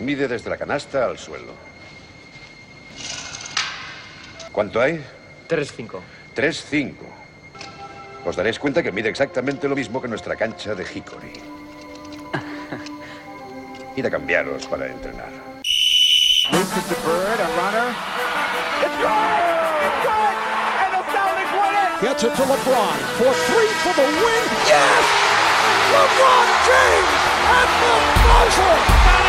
Mide desde la canasta al suelo. ¿Cuánto hay? 3-5. 3-5. Os daréis cuenta que mide exactamente lo mismo que nuestra cancha de Hickory. Id a cambiaros para entrenar. Gets it to LeBron for three for the win. Yes! LeBron James at the buzzer.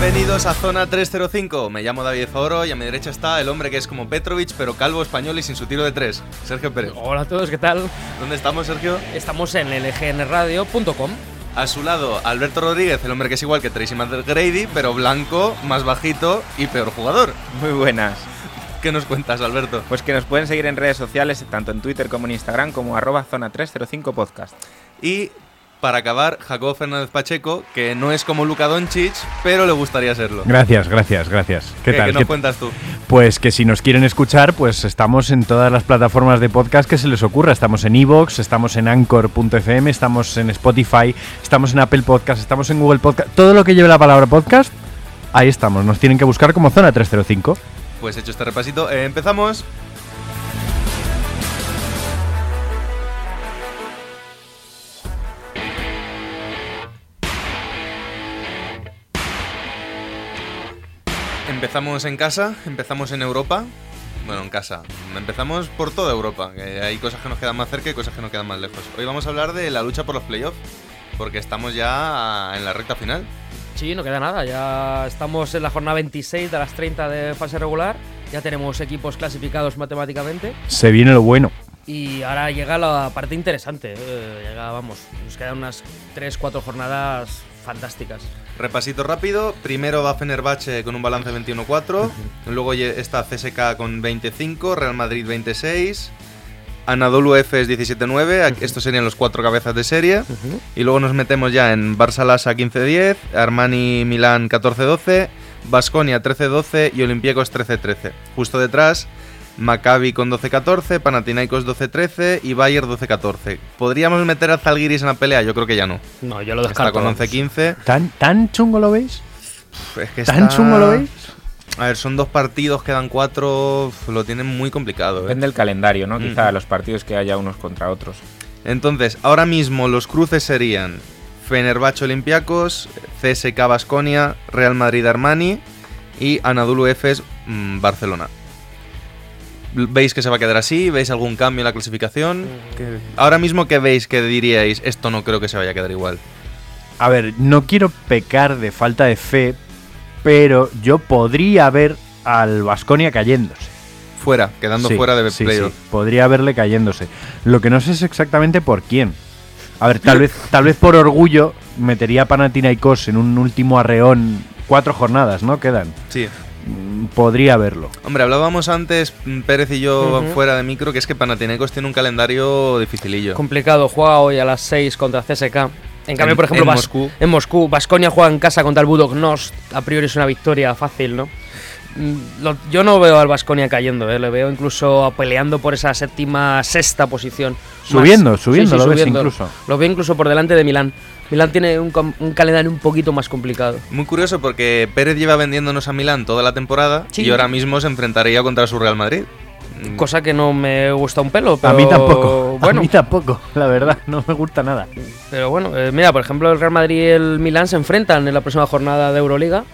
Bienvenidos a Zona 305. Me llamo David Zoro y a mi derecha está el hombre que es como Petrovic, pero calvo español y sin su tiro de tres, Sergio Pérez. Hola a todos, ¿qué tal? ¿Dónde estamos, Sergio? Estamos en lgnradio.com. A su lado, Alberto Rodríguez, el hombre que es igual que Tracy McGrady, pero blanco, más bajito y peor jugador. Muy buenas. ¿Qué nos cuentas, Alberto? Pues que nos pueden seguir en redes sociales, tanto en Twitter como en Instagram, como arroba zona 305 podcast. Y para acabar, Jacobo Fernández Pacheco, que no es como Luka Doncic, pero le gustaría serlo. Gracias, gracias, gracias. ¿Qué, tal? ¿Qué nos ¿Qué- cuentas tú? Pues que si nos quieren escuchar, pues estamos en todas las plataformas de podcast que se les ocurra. Estamos en Evox, estamos en Anchor.fm, estamos en Spotify, estamos en Apple Podcast, estamos en Google Podcast. Todo lo que lleve la palabra podcast, ahí estamos. Nos tienen que buscar como Zona 305. Pues hecho este repasito, eh, empezamos. Empezamos en casa, empezamos en Europa. Bueno, en casa. Empezamos por toda Europa. que hay cosas que nos quedan más cerca y cosas que nos quedan más lejos. Hoy vamos a hablar de la lucha por los playoffs. Porque estamos ya en la recta final. Sí, no queda nada. Ya estamos en la jornada 26 de las 30 de fase regular. Ya tenemos equipos clasificados matemáticamente. Se viene lo bueno. Y ahora llega la parte interesante. eh, llega, vamos, nos quedan unas 3-4 jornadas fantásticas. Repasito rápido. Primero va Fenerbahce con un balance 21-4. Luego está CSK con 25. Real Madrid 26. Anadolu Efes 17-9. Aquí- Estos serían los cuatro cabezas de serie. Y luego nos metemos ya en Barça Lasa 15-10. Armani Milán 14-12. Basconia 13-12 y Olympiacos 13-13. Justo detrás, Maccabi con 12-14, Panathinaikos 12-13 y Bayern 12-14. ¿Podríamos meter a Zalgiris en la pelea? Yo creo que ya no. No, yo lo Está descarto. con vamos. 11-15. ¿Tan, tan chungo lo veis? Es que ¿Tan está- chungo lo veis? A ver, son dos partidos, quedan cuatro. Lo tienen muy complicado. ¿eh? Depende del calendario, ¿no? Mm. Quizá los partidos que haya unos contra otros. Entonces, ahora mismo los cruces serían Fenerbahce Olympiacos, CSK Basconia, Real Madrid Armani y Anadolu Efes mm, Barcelona. ¿Veis que se va a quedar así? ¿Veis algún cambio en la clasificación? ¿Qué- Ahora mismo, ¿qué veis que diríais? Esto no creo que se vaya a quedar igual. A ver, no quiero pecar de falta de fe, pero yo podría ver al Vasconia cayéndose. Fuera, quedando Sí, fuera de sí, playoff. sí, podría verle cayéndose. Lo que no sé es exactamente por quién. A ver, tal vez, tal vez por orgullo metería a Panathinaikos en un último arreón. Cuatro jornadas, ¿no? Quedan. Sí. Mm, Podría verlo. Hombre, hablábamos antes, mm, Pérez y yo, Ujú. fuera de micro, que es que Panathinaikos tiene un calendario dificilillo. Complicado, juega hoy a las 6 contra CSK. En cambio, En- por ejemplo, en Bas- Moscú. En Moscú, Basconia juega en casa contra el Budognost. A priori es una victoria fácil, ¿no? Mm, lo- yo no veo al Basconia cayendo, ¿eh? le veo incluso peleando por esa séptima, sexta posición. Subiendo, subiendo, lo ves subiendo. incluso. Lo veo incluso por delante de Milán. Milán tiene un, calendario un poquito más complicado. Muy curioso porque Pérez lleva vendiéndonos a Milán toda la temporada Sí. y ahora mismo se enfrentaría contra su Real Madrid. Mm, Cosa que no me gusta un pelo, pero A mí tampoco. Bueno, A mí tampoco, la verdad. No me gusta nada. Pero bueno, eh, mira, por ejemplo, el Real Madrid y el Milán se enfrentan en la próxima jornada de Euroliga,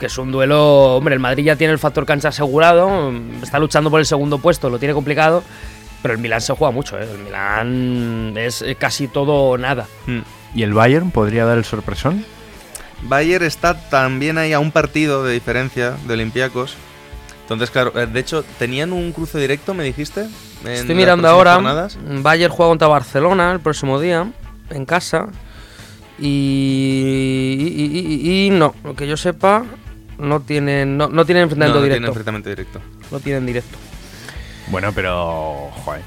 que es un duelo, hombre, el Madrid ya tiene el factor cancha asegurado, mm, está luchando por el segundo puesto, lo tiene complicado, pero el Milán se juega mucho, ¿eh? el Milán es eh, casi todo o nada. mm. ¿Y el Bayern podría dar el sorpresón? Bayern está también ahí a un partido de diferencia de Olympiacos. Entonces, claro, eh, de hecho, ¿tenían un cruce directo, me dijiste? en Estoy mirando ahora, jornadas? Bayern juega contra Barcelona el próximo día, en casa, y, y- y- y no, lo que yo sepa, no tienen, no, no tienen No, enfrentamiento no tienen directo. enfrentamiento directo. No tienen directo. Bueno, pero. Joder.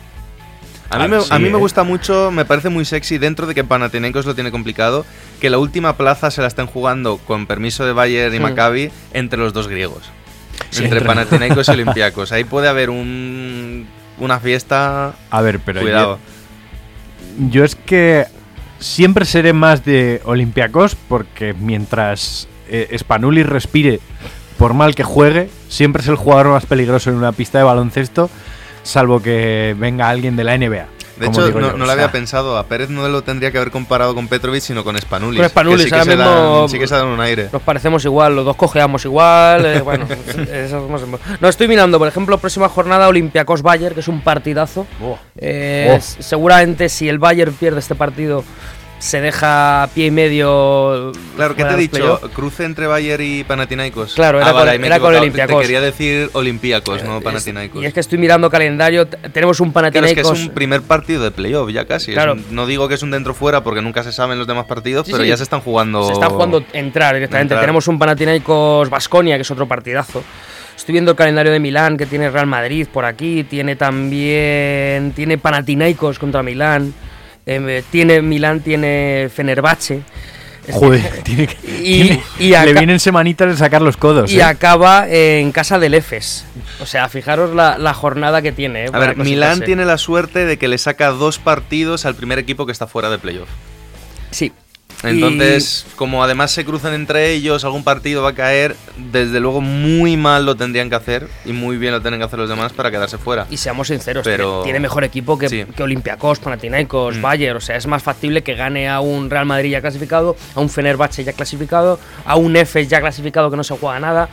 A mí, Ah, me, sí, a mí ¿eh? me gusta mucho, me parece muy sexy dentro de que Panathinaikos lo tiene complicado, que la última plaza se la estén jugando con permiso de Bayern y Hmm. Maccabi entre los dos griegos. entre Panathinaikos y Olympiacos. Ahí puede haber un, una fiesta. A ver, pero Cuidado. Yo, yo es que siempre seré más de Olympiacos porque mientras eh, Spanulis respire, por mal que juegue, siempre es el jugador más peligroso en una pista de baloncesto, salvo que venga alguien de la NBA. De hecho, no, yo. no O lo había sea, pensado. A Pérez no lo tendría que haber comparado con Petrovic, sino con Spanulis. Con Spanulis, que sí, que se dan, sí que se dan un aire. Nos parecemos igual, los dos cojeamos igual. eh, bueno, eso es más- no estoy mirando, por ejemplo, próxima jornada Olympiacos Bayern, que es un partidazo. Eh, Oh. Seguramente si el Bayern pierde este partido, se deja pie y medio. Claro, ¿qué te he dicho? ¿Cruce entre Bayern y Panathinaikos? Claro, era Ah, vale, con- era con equivocado. Olympiacos. Te quería decir Olympiacos, no Es- Panathinaikos. Y es que estoy mirando calendario, tenemos un Claro, es que Panathinaikos. es un primer partido de playoff ya casi. Claro. un- no digo que es un dentro-fuera porque nunca se saben los demás partidos, Sí, pero sí. ya se están jugando. Se está jugando entrar directamente. Entrar. Tenemos un Panathinaikos Basconia, que es otro partidazo. Estoy viendo el calendario de Milán, que tiene Real Madrid por aquí. Tiene también. Tiene Panathinaikos contra Milán. Eh, tiene Milán, tiene Fenerbahce. Joder, tiene que, Y- tiene- y le vienen semanitas de sacar los codos. Y ¿eh? acaba en casa del EFES. O sea, fijaros la, la jornada que tiene. eh, A ver. Milán tiene la suerte de que le saca dos partidos al primer equipo que está fuera de playoff. Sí. Entonces, como además se cruzan entre ellos, algún partido va a caer, desde luego muy mal lo tendrían que hacer y muy bien lo tienen que hacer los demás para quedarse fuera. Y seamos sinceros, Pero- tiene, mejor equipo que, Sí. que Olympiacos, Panathinaikos, Mm. Bayern. O sea, es más factible que gane a un Real Madrid ya clasificado, a un Fenerbahce ya clasificado, a un Efes ya clasificado que no se juega nada.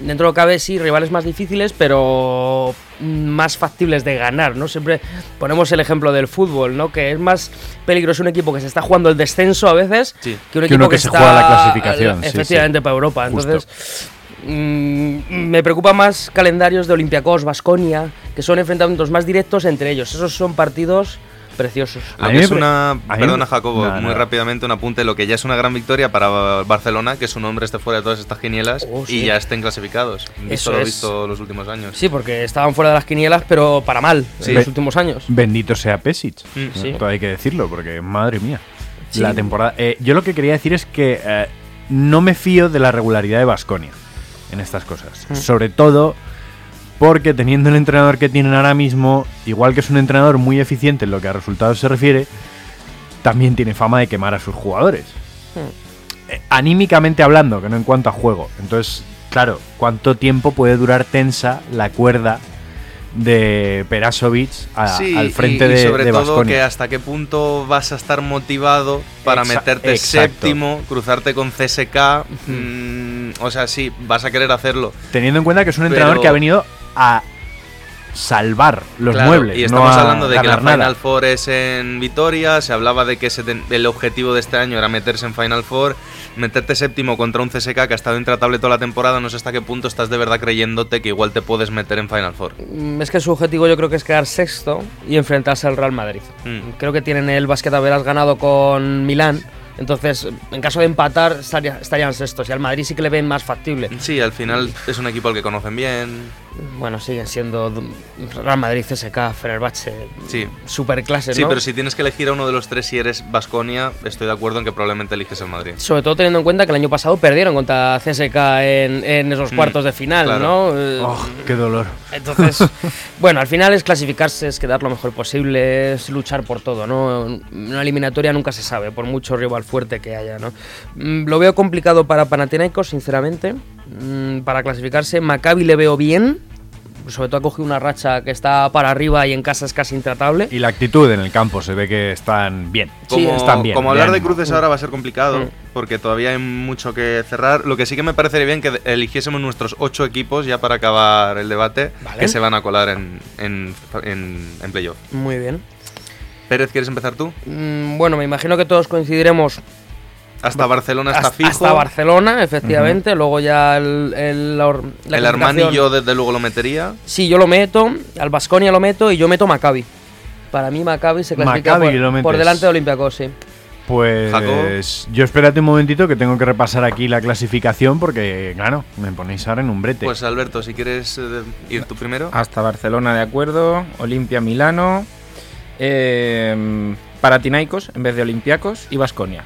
Dentro de lo que cabe, sí, rivales más difíciles, pero más factibles de ganar, ¿no? Siempre ponemos el ejemplo del fútbol, ¿no? Que es más peligroso un equipo que se está jugando el descenso a veces Sí. que un Que equipo uno que, que se está juega la clasificación, efectivamente sí. para Europa. Justo. Entonces, mm, me preocupa más calendarios de Olympiacos, Basconia, que son enfrentamientos más directos entre ellos. Esos son partidos preciosos. A mí es una. Perdona, Jacobo, muy rápidamente un apunte. Lo que ya es una gran victoria para Barcelona, que su nombre esté fuera de todas estas quinielas Oh, sí. y ya estén clasificados. Eso lo es. visto los últimos años. Sí, porque estaban fuera de las quinielas, pero para mal Sí. en los últimos años. Bendito sea Pesic. Mm, sí. Todo hay que decirlo, porque madre mía. Sí. La temporada. eh, yo lo que quería decir es que eh, no me fío de la regularidad de Basconia en estas cosas. Mm. Sobre todo porque teniendo el entrenador que tienen ahora mismo, igual que es un entrenador muy eficiente en lo que a resultados se refiere, también tiene fama de quemar a sus jugadores. Mm. Eh, anímicamente hablando, que no en cuanto a juego. Entonces, claro, ¿cuánto tiempo puede durar tensa la cuerda de Perasovic a- Sí, al frente y, y de sobre de todo Baskonia? que hasta qué punto vas a estar motivado para Exa- meterte exacto. séptimo, cruzarte con CSK. mm, o sea, sí, vas a querer hacerlo. Teniendo en cuenta que es un Pero- entrenador que ha venido a salvar los Claro, muebles. Y no estamos a hablando de que la ganar nada. Final Four es en Vitoria, se hablaba de que ese el objetivo de este año era meterse en Final Four, meterte séptimo contra un CSK que ha estado intratable toda la temporada, no sé hasta qué punto estás de verdad creyéndote que igual te puedes meter en Final Four. Mm, Es que su objetivo yo creo que es quedar sexto y enfrentarse al Real Madrid. Mm. Creo que tienen el básquet haberás ganado con Milán. Entonces, en caso de empatar, estaría- estarían sextos. Y al Madrid sí que le ven más factible. Sí, al final es un equipo al que conocen bien. Bueno, siguen siendo Real Madrid, CSK, Fenerbahce, Sí. superclases, Sí, ¿no? pero si tienes que elegir a uno de los tres si eres Basconia, estoy de acuerdo en que probablemente eliges el Madrid. Sobre todo teniendo en cuenta que el año pasado perdieron contra CSK en, en esos Mm, cuartos de final, claro. ¿no? Eh, Oh, qué dolor. Entonces, bueno, al final es clasificarse, es quedar lo mejor posible, es luchar por todo, ¿no? Una eliminatoria nunca se sabe, por mucho rival fuerte que haya, ¿no? Mm, Lo veo complicado para Panathinaikos, sinceramente, mm, para clasificarse. Maccabi le veo bien, sobre todo ha cogido una racha que está para arriba y en casa es casi intratable. Y la actitud en el campo se ve que están bien. Como, están bien. como hablar de cruces ahora va a ser complicado, Mm. porque todavía hay mucho que cerrar. Lo que sí que me parecería bien que eligiésemos nuestros ocho equipos ya para acabar el debate Vale. que se van a colar en, en, en, en playoff. Muy bien. Pérez, ¿quieres empezar tú? Mm, Bueno, me imagino que todos coincidiremos Hasta Barcelona está hasta, fijo. hasta Barcelona, efectivamente. Luego ya el, el, la, el Armani yo desde luego lo metería. Sí, yo lo meto, al Basconia lo meto y yo meto Maccabi. Para mí Maccabi se clasifica Maccabi por, por delante de Olympiacos, sí. Pues yo espérate un momentito que tengo que repasar aquí la clasificación porque, claro, me ponéis ahora en un brete. Pues Alberto, si quieres eh, ir tú primero. Hasta Barcelona, de acuerdo. Olimpia, Milano. Eh, Paratinaicos en vez de Olympiacos y Basconia.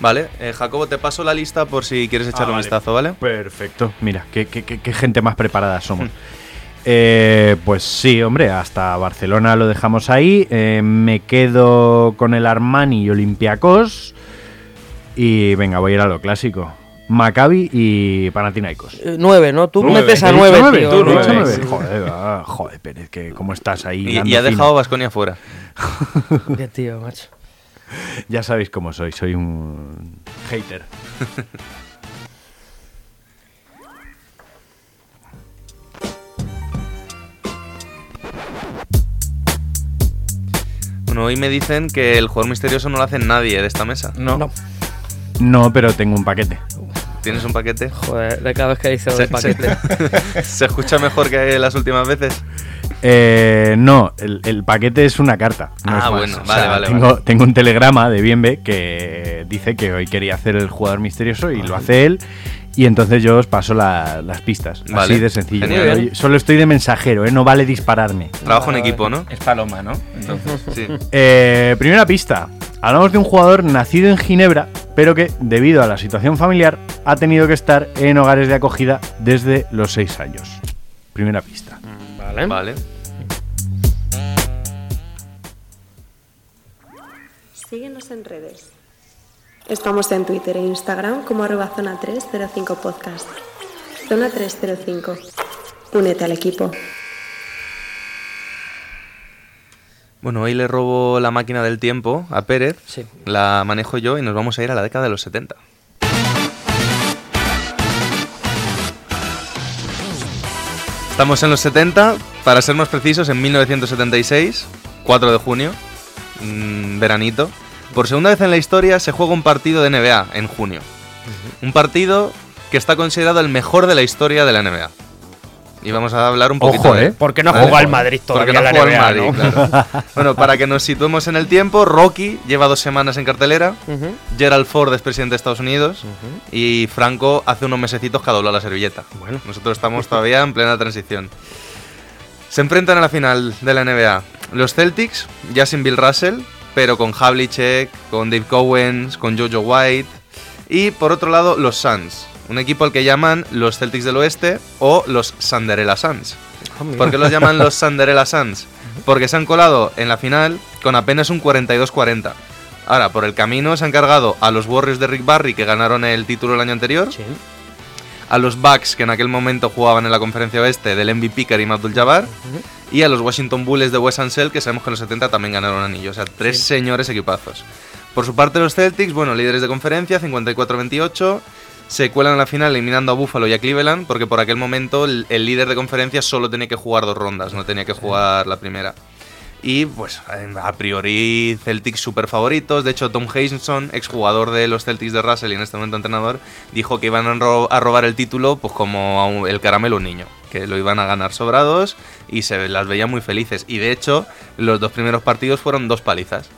Vale, eh, Jacobo, te paso la lista por si quieres Ah, un vale. vistazo, ¿vale? Perfecto. Mira, qué, qué- qué- qué gente más preparada somos. Eh, pues sí, hombre, hasta Barcelona lo dejamos ahí. Eh, me quedo con el Armani y Olympiacos. Y venga, voy a ir a lo clásico. Maccabi y Panathinaikos. Eh, Nueve, ¿no? Tú Nueve. metes a ¿He dicho nueve, nueve? tío. ¿Tú, nueve. nueve? Joder, va, joder, Pérez, que ¿cómo estás ahí? Y, ha fino? dejado a Vasconia fuera. Qué tío, macho. Ya sabéis cómo soy, soy un hater. Bueno, hoy me dicen que el jugador misterioso no lo hace nadie de esta mesa. No. No. No, pero tengo un paquete. ¿Tienes un paquete? Joder, de cada vez que dice Se, paquete. se- ¿Se escucha mejor que las últimas veces? Eh, no, el, el paquete es una carta. no Ah, es bueno, O vale, sea, vale, Tengo, vale. tengo un telegrama de Bienve que dice que hoy quería hacer el jugador misterioso y lo hace él. Y entonces yo os paso la- las pistas. Vale, Así de sencillo. genial. Solo- Solo estoy de mensajero, ¿eh? no vale dispararme. Trabajo en equipo, ¿no? Es Paloma, ¿no? Entonces. Sí. Eh, primera pista. Hablamos de un jugador nacido en Ginebra, pero que, debido a la situación familiar, ha tenido que estar en hogares de acogida desde los 6 años. Primera pista. Vale. Vale. Síguenos en redes. Estamos en Twitter e Instagram como arroba zona 305 podcast. Zona 305. Únete al equipo. Bueno, hoy le robo la máquina del tiempo a Pérez. Sí. La manejo yo y nos vamos a ir a la década de los 70. Estamos en los 70, para ser más precisos, en 1976, 4 de junio, mm, veranito. Por segunda vez en la historia se juega un partido de NBA en junio. Un partido que está considerado el mejor de la historia de la NBA. Y vamos a hablar un poquito Ojo, de... ¿eh? ¿Por qué no Vale. juega el Madrid Porque todavía no la NBA, Madrid, ¿no? claro. Bueno, para que nos situemos en el tiempo, Rocky lleva dos semanas en cartelera. Gerald Ford es presidente de Estados Unidos y Franco hace unos mesecitos que ha doblado la servilleta. Bueno. Nosotros estamos todavía en plena transición. Se enfrentan a la final de la NBA los Celtics, ya sin Bill Russell, pero con Havlicek, con Dave Cowens, con Jojo White. Y por otro lado, los Suns, un equipo al que llaman los Celtics del Oeste o los Sanderella Suns. ¿Por qué los llaman los Sanderella Suns? Porque se han colado en la final con apenas un 42-40. Ahora, por el camino se han cargado a los Warriors de Rick Barry, que ganaron el título el año anterior, Sí. A los Bucks, que en aquel momento jugaban en la conferencia oeste del MVP Karim Abdul-Jabbar, y a los Washington Bulls de Wes Ansel, que sabemos que en los 70 también ganaron anillo. O sea, tres señores equipazos. Por su parte, los Celtics, bueno, líderes de conferencia, 54-28. Se cuelan en la final eliminando a Buffalo y a Cleveland, porque por aquel momento el, el líder de conferencia solo tenía que jugar dos rondas, no tenía que jugar la primera. Y pues a priori Celtics super favoritos. De hecho, Tom Hazenson, exjugador de los Celtics de Russell y en este momento entrenador, dijo que iban a, ro- a robar el título pues como el caramelo un niño. Que lo iban a ganar sobrados y se las veía muy felices. Y de hecho, los dos primeros partidos fueron dos palizas.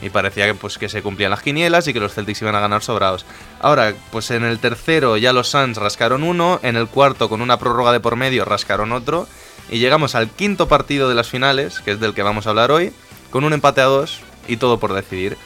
Y parecía que, pues, que se cumplían las quinielas y que los Celtics iban a ganar sobrados. Ahora, pues en el tercero ya los Suns rascaron uno, en el cuarto con una prórroga de por medio rascaron otro, y llegamos al quinto partido de las finales, que es del que vamos a hablar hoy, con un empate a dos y todo por decidir.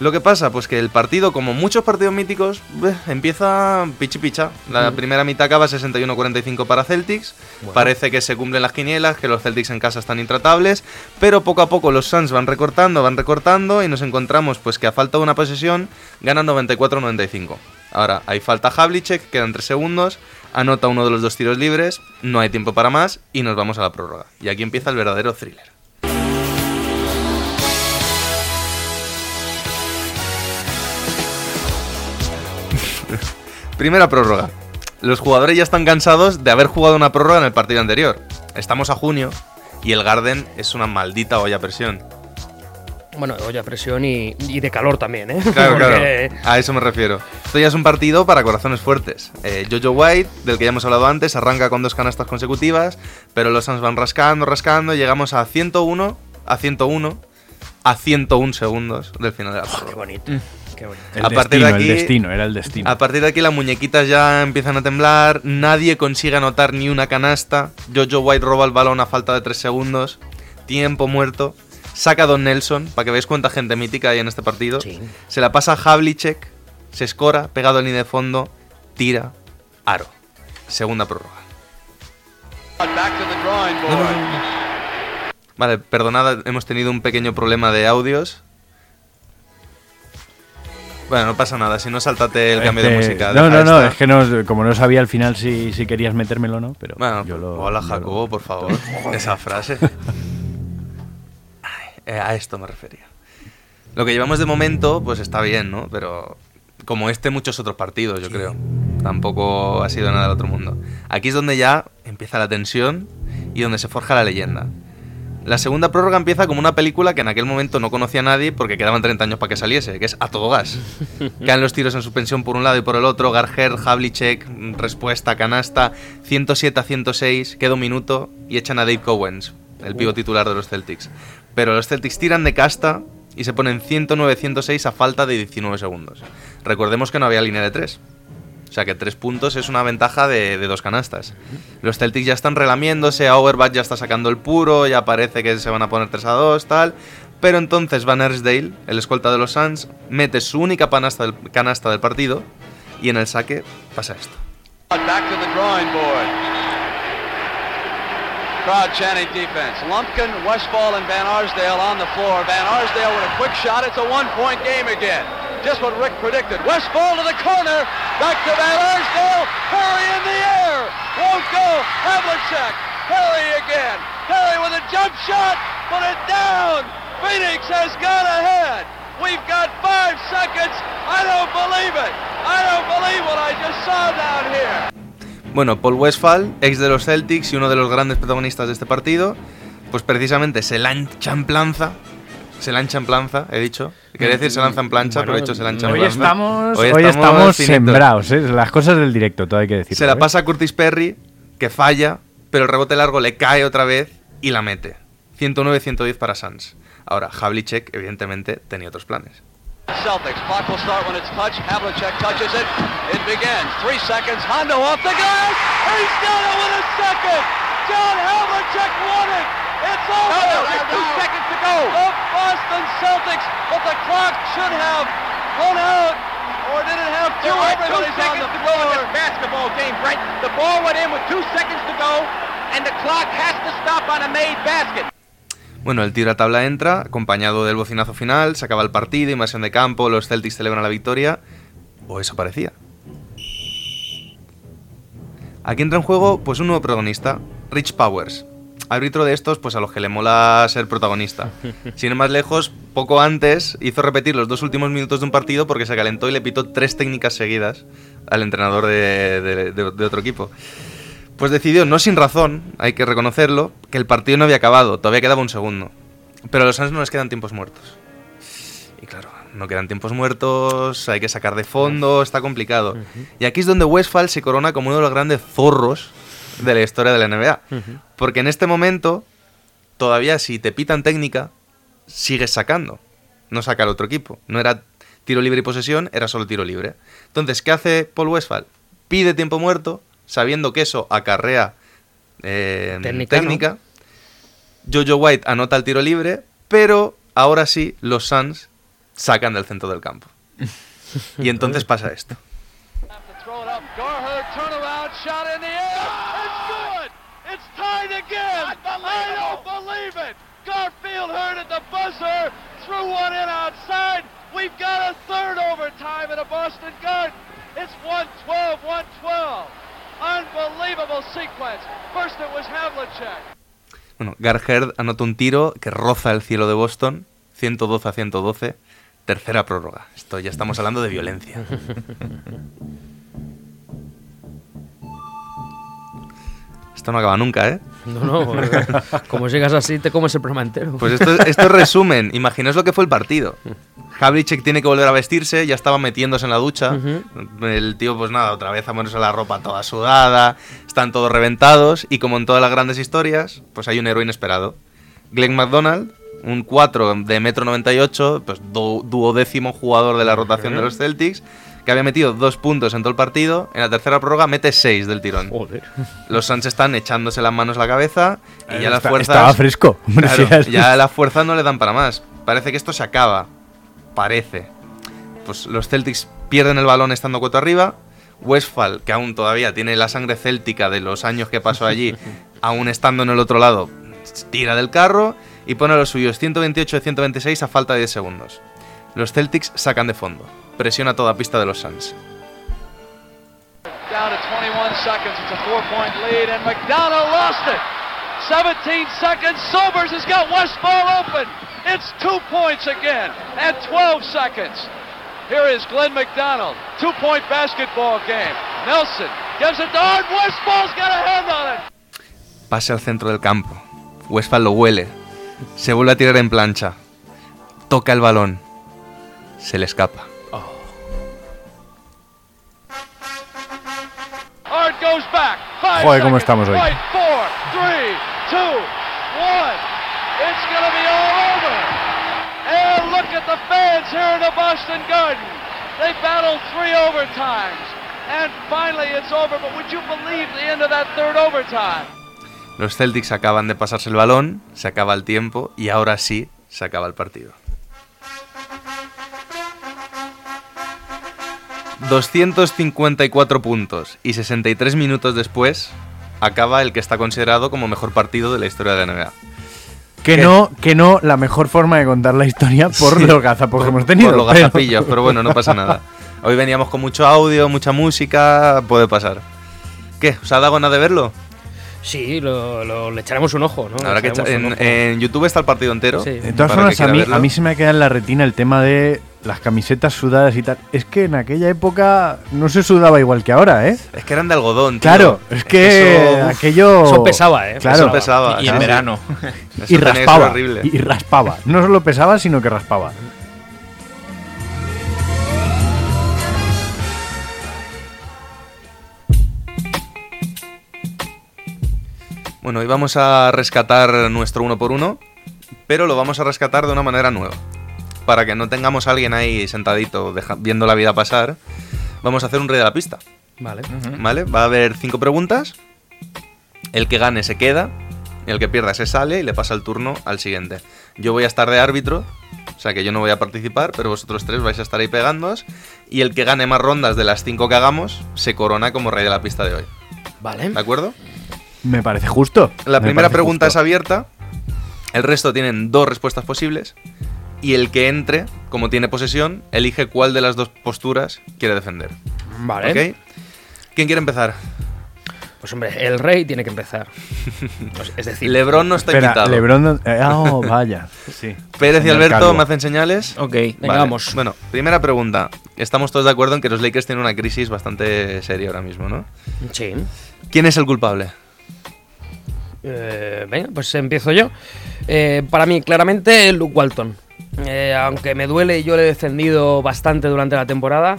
Lo que pasa, pues que el partido, como muchos partidos míticos, eh, empieza pichi picha. La primera mitad acaba 61-45 para Celtics. Parece que se cumplen las quinielas, que los Celtics en casa están intratables. Pero poco a poco los Suns van recortando, van recortando y nos encontramos pues que a falta de una posesión ganan 94-95. Ahora, hay falta Havlicek, quedan 3 segundos, anota uno de los dos tiros libres, no hay tiempo para más y nos vamos a la prórroga. Y aquí empieza el verdadero thriller. Primera prórroga. Los jugadores ya están cansados de haber jugado una prórroga en el partido anterior. Estamos a junio y el Garden es una maldita olla a presión. Bueno, olla, presión y, y de calor también, ¿eh? Claro, Porque- claro. A eso me refiero. Esto ya es un partido para corazones fuertes. Eh, Jojo White, del que ya hemos hablado antes, arranca con dos canastas consecutivas, pero los Suns van rascando, rascando, y llegamos a 101, a 101, a 101 segundos del final de la prórroga. Qué bonito. El A partir destino, de aquí- el destino, era el destino. A partir de aquí las muñequitas ya empiezan a temblar, nadie consigue anotar ni una canasta, Jojo White roba el balón a falta de 3 segundos, tiempo muerto, saca a Don Nelson, para que veáis cuánta gente mítica hay en este partido, Sí. se la pasa a Havlicek, se escora, pegado en línea de fondo, tira, aro. Segunda prórroga. Vale, perdonad, hemos tenido un pequeño problema de audios. Bueno, no pasa nada, si no, sáltate el cambio de música. No, no, no, esta. es que no, como no sabía al final si, si querías metérmelo o no, pero Bueno, yo lo. hola yo Jacobo, lo- por favor. Esa frase. Ay, eh, a esto me refería. Lo que llevamos de momento, pues está bien, ¿no? Pero como este, muchos otros partidos, yo creo. Tampoco ha sido nada del otro mundo. Aquí es donde ya empieza la tensión y donde se forja la leyenda. La segunda prórroga empieza como una película que en aquel momento no conocía a nadie porque quedaban 30 años para que saliese, que es a todo gas. Caen los tiros en suspensión por un lado y por el otro, Garger, Havlicek, mm, respuesta, canasta, 107 a 106, queda un minuto y echan a Dave Cowens, el pivo titular de los Celtics. Pero los Celtics tiran de casta y se ponen 109-106 a falta de 19 segundos. Recordemos que no había línea de 3. O sea que tres puntos es una ventaja de, de dos canastas. Los Celtics ya están relamiéndose, Auerbach ya está sacando el puro, ya parece que se van a poner 3 a 2, tal. Pero entonces Van Arsdale, el escolta de los Suns, mete su única canasta del, canasta del partido y en el saque pasa esto. Crowd chanting defense. Lumpkin, Westfall, and Van Arsdale on the floor. Van Arsdale with a quick shot. It's a one-point game again. Just what Rick predicted. Westfall to the corner. Back to Van Arsdale. Perry in the air. Won't go. Havlicek. Perry again. Perry with a jump shot. Put it down. Phoenix has gone ahead. We've got five seconds. I don't believe it. I don't believe what I just saw down here. Bueno, Paul Westphal, ex de los Celtics y uno de los grandes protagonistas de este partido, pues precisamente se lancha en planza. Se lancha en planza, he dicho. Quería decir se lanza en plancha, pero he dicho se lancha en Hoy planza. estamos, hoy estamos finitos. sembrados, ¿eh? las cosas del directo, todo hay que decir. Se la pasa a Curtis Perry, que falla, pero el rebote largo le cae otra vez y la mete. 109-110 para Suns. Ahora, Havlicek, evidentemente, tenía otros planes. Celtics. Clock will start when it's touched. Havlicek touches it. It begins. Three seconds. Hondo off the glass. He's done it with a second. John Havlicek won it. It's over. there's two seconds to go. The Boston Celtics, but the clock should have run out. Or did it have to? There are two seconds the to go in floor. this basketball game, Brent. The ball went in with two seconds to go, and the clock has to stop on a made basket. Bueno, el tiro a tabla entra, acompañado del bocinazo final, se acaba el partido, invasión de campo, los Celtics celebran la victoria. O eso parecía. Aquí entra en juego pues un nuevo protagonista, Rich Powers. Árbitro de estos, pues a los que le mola ser protagonista. Sin ir más lejos, poco antes hizo repetir los dos últimos minutos de un partido porque se calentó y le pitó tres técnicas seguidas al entrenador de, de- de- de otro equipo. Pues decidió, no sin razón, hay que reconocerlo, que el partido no había acabado, todavía quedaba un segundo. Pero a los Suns no les quedan tiempos muertos. Y claro, no quedan tiempos muertos, hay que sacar de fondo, está complicado. Y aquí es donde Westphal se corona como uno de los grandes zorros de la historia de la NBA. Porque en este momento, todavía si te pitan técnica, sigues sacando. No saca el otro equipo. No era tiro libre y posesión, era solo tiro libre. Entonces, ¿qué hace Paul Westphal? Pide tiempo muerto, sabiendo que eso acarrea eh, Técnica, técnica. Jojo White anota el tiro libre, pero ahora sí los Suns sacan del centro del campo. y entonces pasa esto. Throw it up. Garher, turnaround, shot in the air. It's good. It's tied again. I don't believe it. Garfield heard at the buzzer, threw one in outside. We've got a third overtime in a Boston Garden. It's 112, 112. Unbelievable sequence. First it was Havlicek. Bueno, Garherd anota un tiro que roza el cielo de Boston, 112 a 112, tercera prórroga. Esto ya estamos hablando de violencia. Esto no acaba nunca, ¿eh? No, no, como sigas así, te comes el programa entero. Pues esto, esto es resumen. Imaginaos lo que fue el partido. Havlicek tiene que volver a vestirse, ya estaba metiéndose en la ducha. El tío, pues nada, otra vez a ponerse la ropa toda sudada. Están todos reventados. Y como en todas las grandes historias, pues hay un héroe inesperado. Glenn McDonald, un 4 de metro 98, pues du- duodécimo jugador de la rotación de los Celtics, que había metido dos puntos en todo el partido. En la tercera prórroga mete seis del tirón. Joder. Los Suns están echándose las manos a la cabeza y ya las fuerzas. Estaba fresco. hombre, Claro, si ya las fuerzas no le dan para más. Parece que esto se acaba. Parece. Pues los Celtics pierden el balón estando cuatro arriba. Westphal, que aún todavía tiene la sangre céltica de los años que pasó allí, aún estando en el otro lado, tira del carro y pone los suyos 128 de 126 a falta de 10 segundos. Los Celtics sacan de fondo. Presiona toda pista de los Suns. Down to 21 seconds. It's a four-point lead, and McDonald lost it. 17 seconds. Sobers has got Westfall open. It's two points again, and 12 seconds. Here is Glenn McDonald. Two-point basketball game. Nelson gives it to Art. Westfall's got a hand on it. Pase al centro del campo. Westphal lo huele. Se vuelve a tirar en plancha. Toca el balón. Se le escapa. Joder, cómo estamos hoy. Right, four, three, two, one. It's going to be all over. And look at the fans here in the Boston Garden. They battled three overtimes. And finally it's over. But would you believe the end of that third overtime? Los Celtics acaban de pasarse el balón, se acaba el tiempo y ahora sí se acaba el partido. 254 puntos y 63 minutos después acaba el que está considerado como mejor partido de la historia de la NBA. Que no, que no la mejor forma de contar la historia por Sí, los gazapos que hemos tenido. Por los pero- gazapillos, pero bueno, no pasa nada. Hoy veníamos con mucho audio, mucha música, puede pasar. ¿Qué? ¿Os ha dado ganas de verlo? Sí, lo, lo- le echaremos un ojo, ¿no? Habrá que echa- en, ojo. en YouTube está el partido entero. Sí. De todas formas, a mí, a mí se me queda en la retina el tema de las camisetas sudadas y tal. Es que en aquella época no se sudaba igual que ahora, ¿eh? Es que eran de algodón, tío. Claro, es que Eso, aquello... Eso pesaba, ¿eh? Claro. Eso pesaba. Y en verano. Y raspaba. horrible. Y raspaba. No solo pesaba, sino que raspaba. Bueno, hoy vamos a rescatar nuestro uno por uno, pero lo vamos a rescatar de una manera nueva. Para que no tengamos a alguien ahí sentadito deja- viendo la vida pasar, vamos a hacer un rey de la pista. Vale. ¿Vale? Va a haber cinco preguntas. El que gane se queda, el que pierda se sale y le pasa el turno al siguiente. Yo voy a estar de árbitro, o sea que yo no voy a participar, pero vosotros tres vais a estar ahí pegándoos. Y el que gane más rondas de las cinco que hagamos se corona como rey de la pista de hoy. Vale. ¿De acuerdo? Me parece justo. La Me primera pregunta es abierta. El resto tienen dos respuestas posibles. Y el que entre, como tiene posesión, elige cuál de las dos posturas quiere defender. Vale. ¿Ok? ¿Quién quiere empezar? Pues hombre, el rey tiene que empezar. Pues, es decir, Lebron no está Espera, invitado. Lebron... no- eh, oh, vaya. Sí. Pérez y Alberto Calvo. me hacen señales. Ok. Venga, vamos. Bueno, primera pregunta. Estamos todos de acuerdo en que los Lakers tienen una crisis bastante seria ahora mismo, ¿no? sí. ¿Quién es el culpable? Eh, venga, pues empiezo yo. Eh, para mí, claramente, Luke Walton. Eh, aunque me duele y yo le he defendido bastante durante la temporada,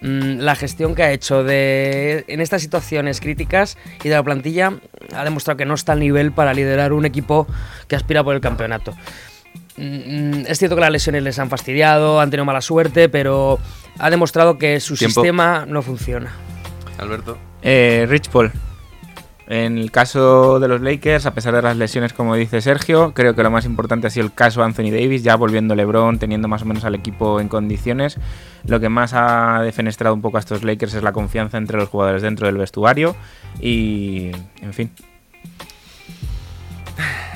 mm, la gestión que ha hecho de, en estas situaciones críticas y de la plantilla ha demostrado que no está al nivel para liderar un equipo que aspira por el campeonato. Mm, Es cierto que las lesiones les han fastidiado, han tenido mala suerte, pero ha demostrado que su Tiempo. sistema no funciona. Alberto. Eh, Rich Paul. En el caso de los Lakers, a pesar de las lesiones, como dice Sergio, creo que lo más importante ha sido el caso Anthony Davis, ya volviendo LeBron, teniendo más o menos al equipo en condiciones. Lo que más ha defenestrado un poco a estos Lakers es la confianza entre los jugadores dentro del vestuario y, en fin.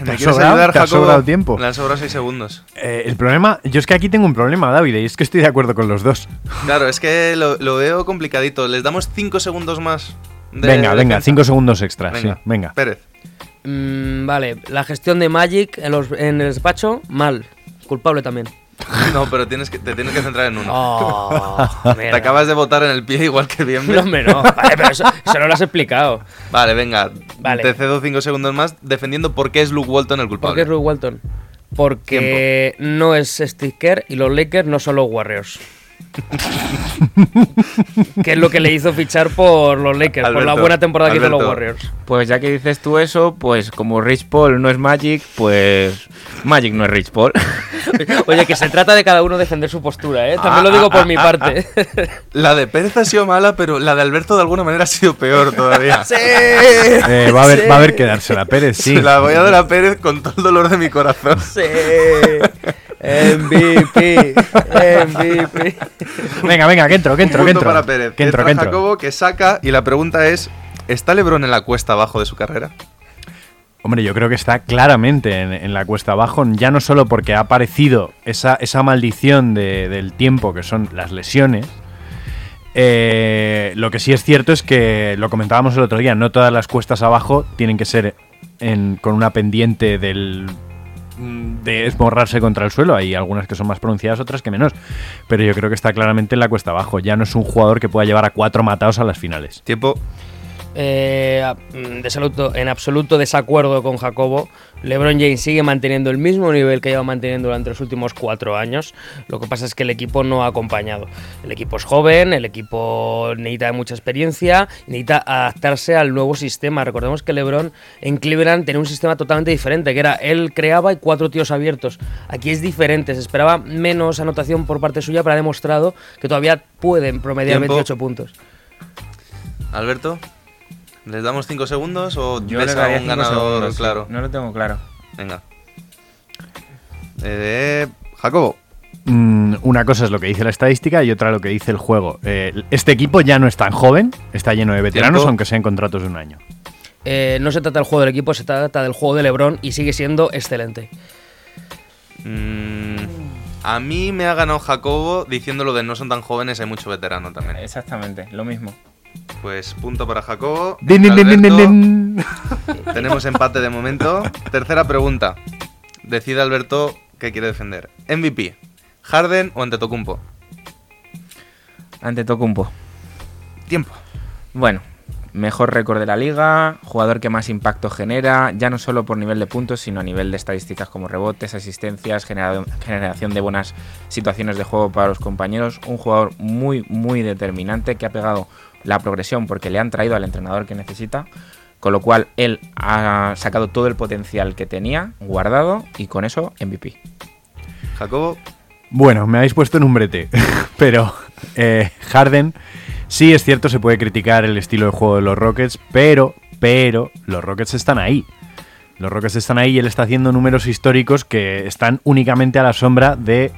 ¿Te ¿Me ha quieres sobrado? ayudar, ¿Te sobrado tiempo? Le han sobrado seis segundos. Eh, el problema... Yo es que aquí tengo un problema, David, y es que estoy de acuerdo con los dos. Claro, es que lo, lo veo complicadito. Les damos cinco segundos más. De venga, venga, cinco segundos extra. Venga, sí, venga. Pérez. Mm, vale, la gestión de Magic en, los- en el despacho, mal. Culpable también. No, pero tienes que, te tienes que centrar en uno. Oh, Te acabas de botar en el pie igual que bien. No, hombre, no. Vale, pero eso, eso no lo has explicado. Vale, venga. Vale. Te cedo cinco segundos más defendiendo por qué es Luke Walton el ¿Por culpable. qué es Luke Walton? Porque no es Steve Kerr y los Lakers no son los Warriors. que es lo que le hizo fichar por los Lakers, por la buena temporada que hizo los. Warriors. Pues ya que dices tú eso, pues como Rich Paul no es Magic, pues Magic no es Rich Paul. Oye, que se trata de cada uno defender su postura, ¿eh? También lo Ah, digo ah, por ah, mi ah, parte. La de Pérez ha sido mala, pero la de Alberto de alguna manera ha sido peor todavía. ¡Sí! Eh, va, a haber, va a haber que dársela, Pérez, sí. Se la voy a dar a Pérez con todo el dolor de mi corazón. Sí. MVP, MVP. Venga, venga, que entro, que entro, que entro. para Pérez. Que entro, Entra que entro. Jacobo que saca y la pregunta es, ¿está LeBron en la cuesta abajo de su carrera? Hombre, yo creo que está claramente en, en la cuesta abajo, ya no solo porque ha aparecido esa, esa maldición de- del tiempo, que son las lesiones. Eh, lo que sí es cierto es que, lo comentábamos el otro día, no todas las cuestas abajo tienen que ser en- con una pendiente del de esmorrarse contra el suelo. Hay algunas que son más pronunciadas, otras que menos. Pero yo creo que está claramente en la cuesta abajo. Ya no es un jugador que pueda llevar a cuatro matados a las finales. Tiempo. Eh, mm, desaluto- en absoluto desacuerdo con Jacobo. LeBron James sigue manteniendo el mismo nivel que lleva manteniendo durante los últimos cuatro años. Lo que pasa es que el equipo no ha acompañado. El equipo es joven, el equipo necesita mucha experiencia, necesita adaptarse al nuevo sistema. Recordemos que LeBron en Cleveland tenía un sistema totalmente diferente, que era él creaba y cuatro tíos abiertos. Aquí es diferente, se esperaba menos anotación por parte suya, pero ha demostrado que todavía pueden promediar Tiempo. 28 puntos. Alberto, ¿les damos 5 segundos o Yo ves le a daría un cinco ganador segundos, claro? No lo tengo claro. Venga. Eh, Jacobo, Mm, una cosa es lo que dice la estadística y otra lo que dice el juego. Eh, este equipo ya no es tan joven, está lleno de veteranos, Tiempo. aunque sean contratos de un año. Eh, no se trata del juego del equipo, se trata del juego de LeBron y sigue siendo excelente. mm, a mí me ha ganado Jacobo diciendo lo de no son tan jóvenes, hay mucho veterano también. Exactamente, lo mismo. Pues punto para Jacobo. Din, din, din, din, din, Alberto, din. Tenemos empate de momento. Tercera pregunta. Decide Alberto qué quiere defender. MVP, Harden o Antetokounmpo. Ante Tocumpo. Tiempo. Bueno, mejor récord de la liga, jugador que más impacto genera, ya no solo por nivel de puntos, sino a nivel de estadísticas como rebotes, asistencias, genera- generación de buenas situaciones de juego para los compañeros. Un jugador muy, muy determinante que ha pegado la progresión porque le han traído al entrenador que necesita. Con lo cual él ha sacado todo el potencial que tenía guardado y con eso MVP. Jacobo, Bueno, me habéis puesto en un brete, pero eh, Harden, sí es cierto, se puede criticar el estilo de juego de los Rockets, pero, pero, los Rockets están ahí. Los Rockets están ahí y él está haciendo números históricos que están únicamente a la sombra de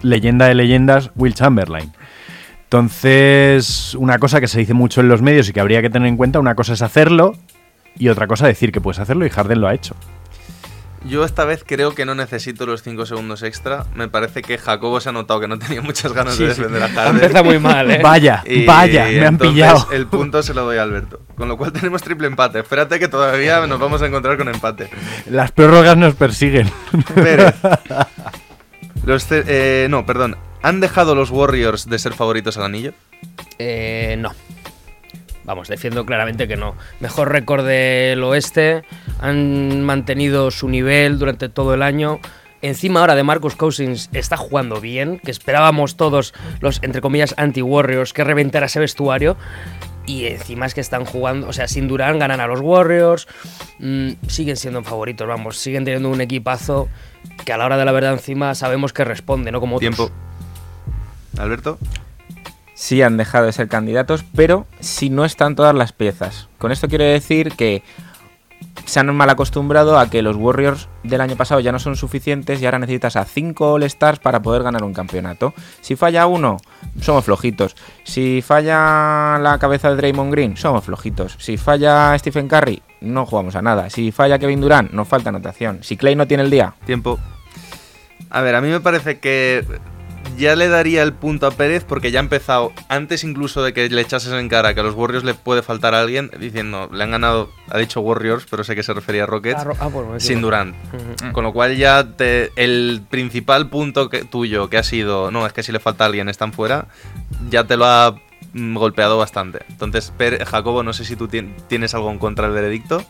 leyenda de leyendas Will Chamberlain. Entonces, una cosa que se dice mucho en los medios y que habría que tener en cuenta, una cosa es hacerlo y otra cosa decir que puedes hacerlo y Harden lo ha hecho. yo esta vez creo que no necesito los 5 segundos extra. Me parece que Jacobo se ha notado que no tenía muchas ganas de Sí, sí. defender a Harden. Empieza muy mal, ¿eh? Vaya, Y vaya, me han pillado. El punto se lo doy a Alberto. Con lo cual tenemos triple empate. Espérate que todavía nos vamos a encontrar con empate. Las prórrogas nos persiguen. Pérez. Los eh, no, perdón. ¿Han dejado los Warriors de ser favoritos al anillo? Eh, no. Vamos, defiendo claramente que no. Mejor récord del oeste. Han mantenido su nivel durante todo el año. Encima ahora de Marcus Cousins está jugando bien, que esperábamos todos los, entre comillas, anti-Warriors que reventara ese vestuario. Y encima es que están jugando, o sea, sin Durán ganan a los Warriors, mm, siguen siendo favoritos, vamos, siguen teniendo un equipazo que a la hora de la verdad encima sabemos que responde, no como otros. Tiempo. Alberto. sí han dejado de ser candidatos, pero si no están todas las piezas. Con esto quiero decir que se han mal acostumbrado a que los Warriors del año pasado ya no son suficientes y ahora necesitas a 5 All-Stars para poder ganar un campeonato. Si falla uno, somos flojitos. Si falla la cabeza de Draymond Green, somos flojitos. Si falla Stephen Curry, no jugamos a nada. Si falla Kevin Durant, nos falta anotación. Si Clay no tiene el día, Tiempo. A ver, a mí me parece que ya le daría el punto a Pérez porque ya ha empezado, antes incluso de que le echases en cara que a los Warriors le puede faltar a alguien, diciendo, le han ganado, ha dicho Warriors, pero sé que se refería a Rockets, Ah, ro- ah, bueno, me sin. Durant. Con lo cual ya te, el principal punto que- tuyo que ha sido, no, es que si le falta a alguien están fuera, ya te lo ha mm, golpeado bastante. Entonces, Per- Jacobo, no sé si tú tien- tienes algo en contra del veredicto.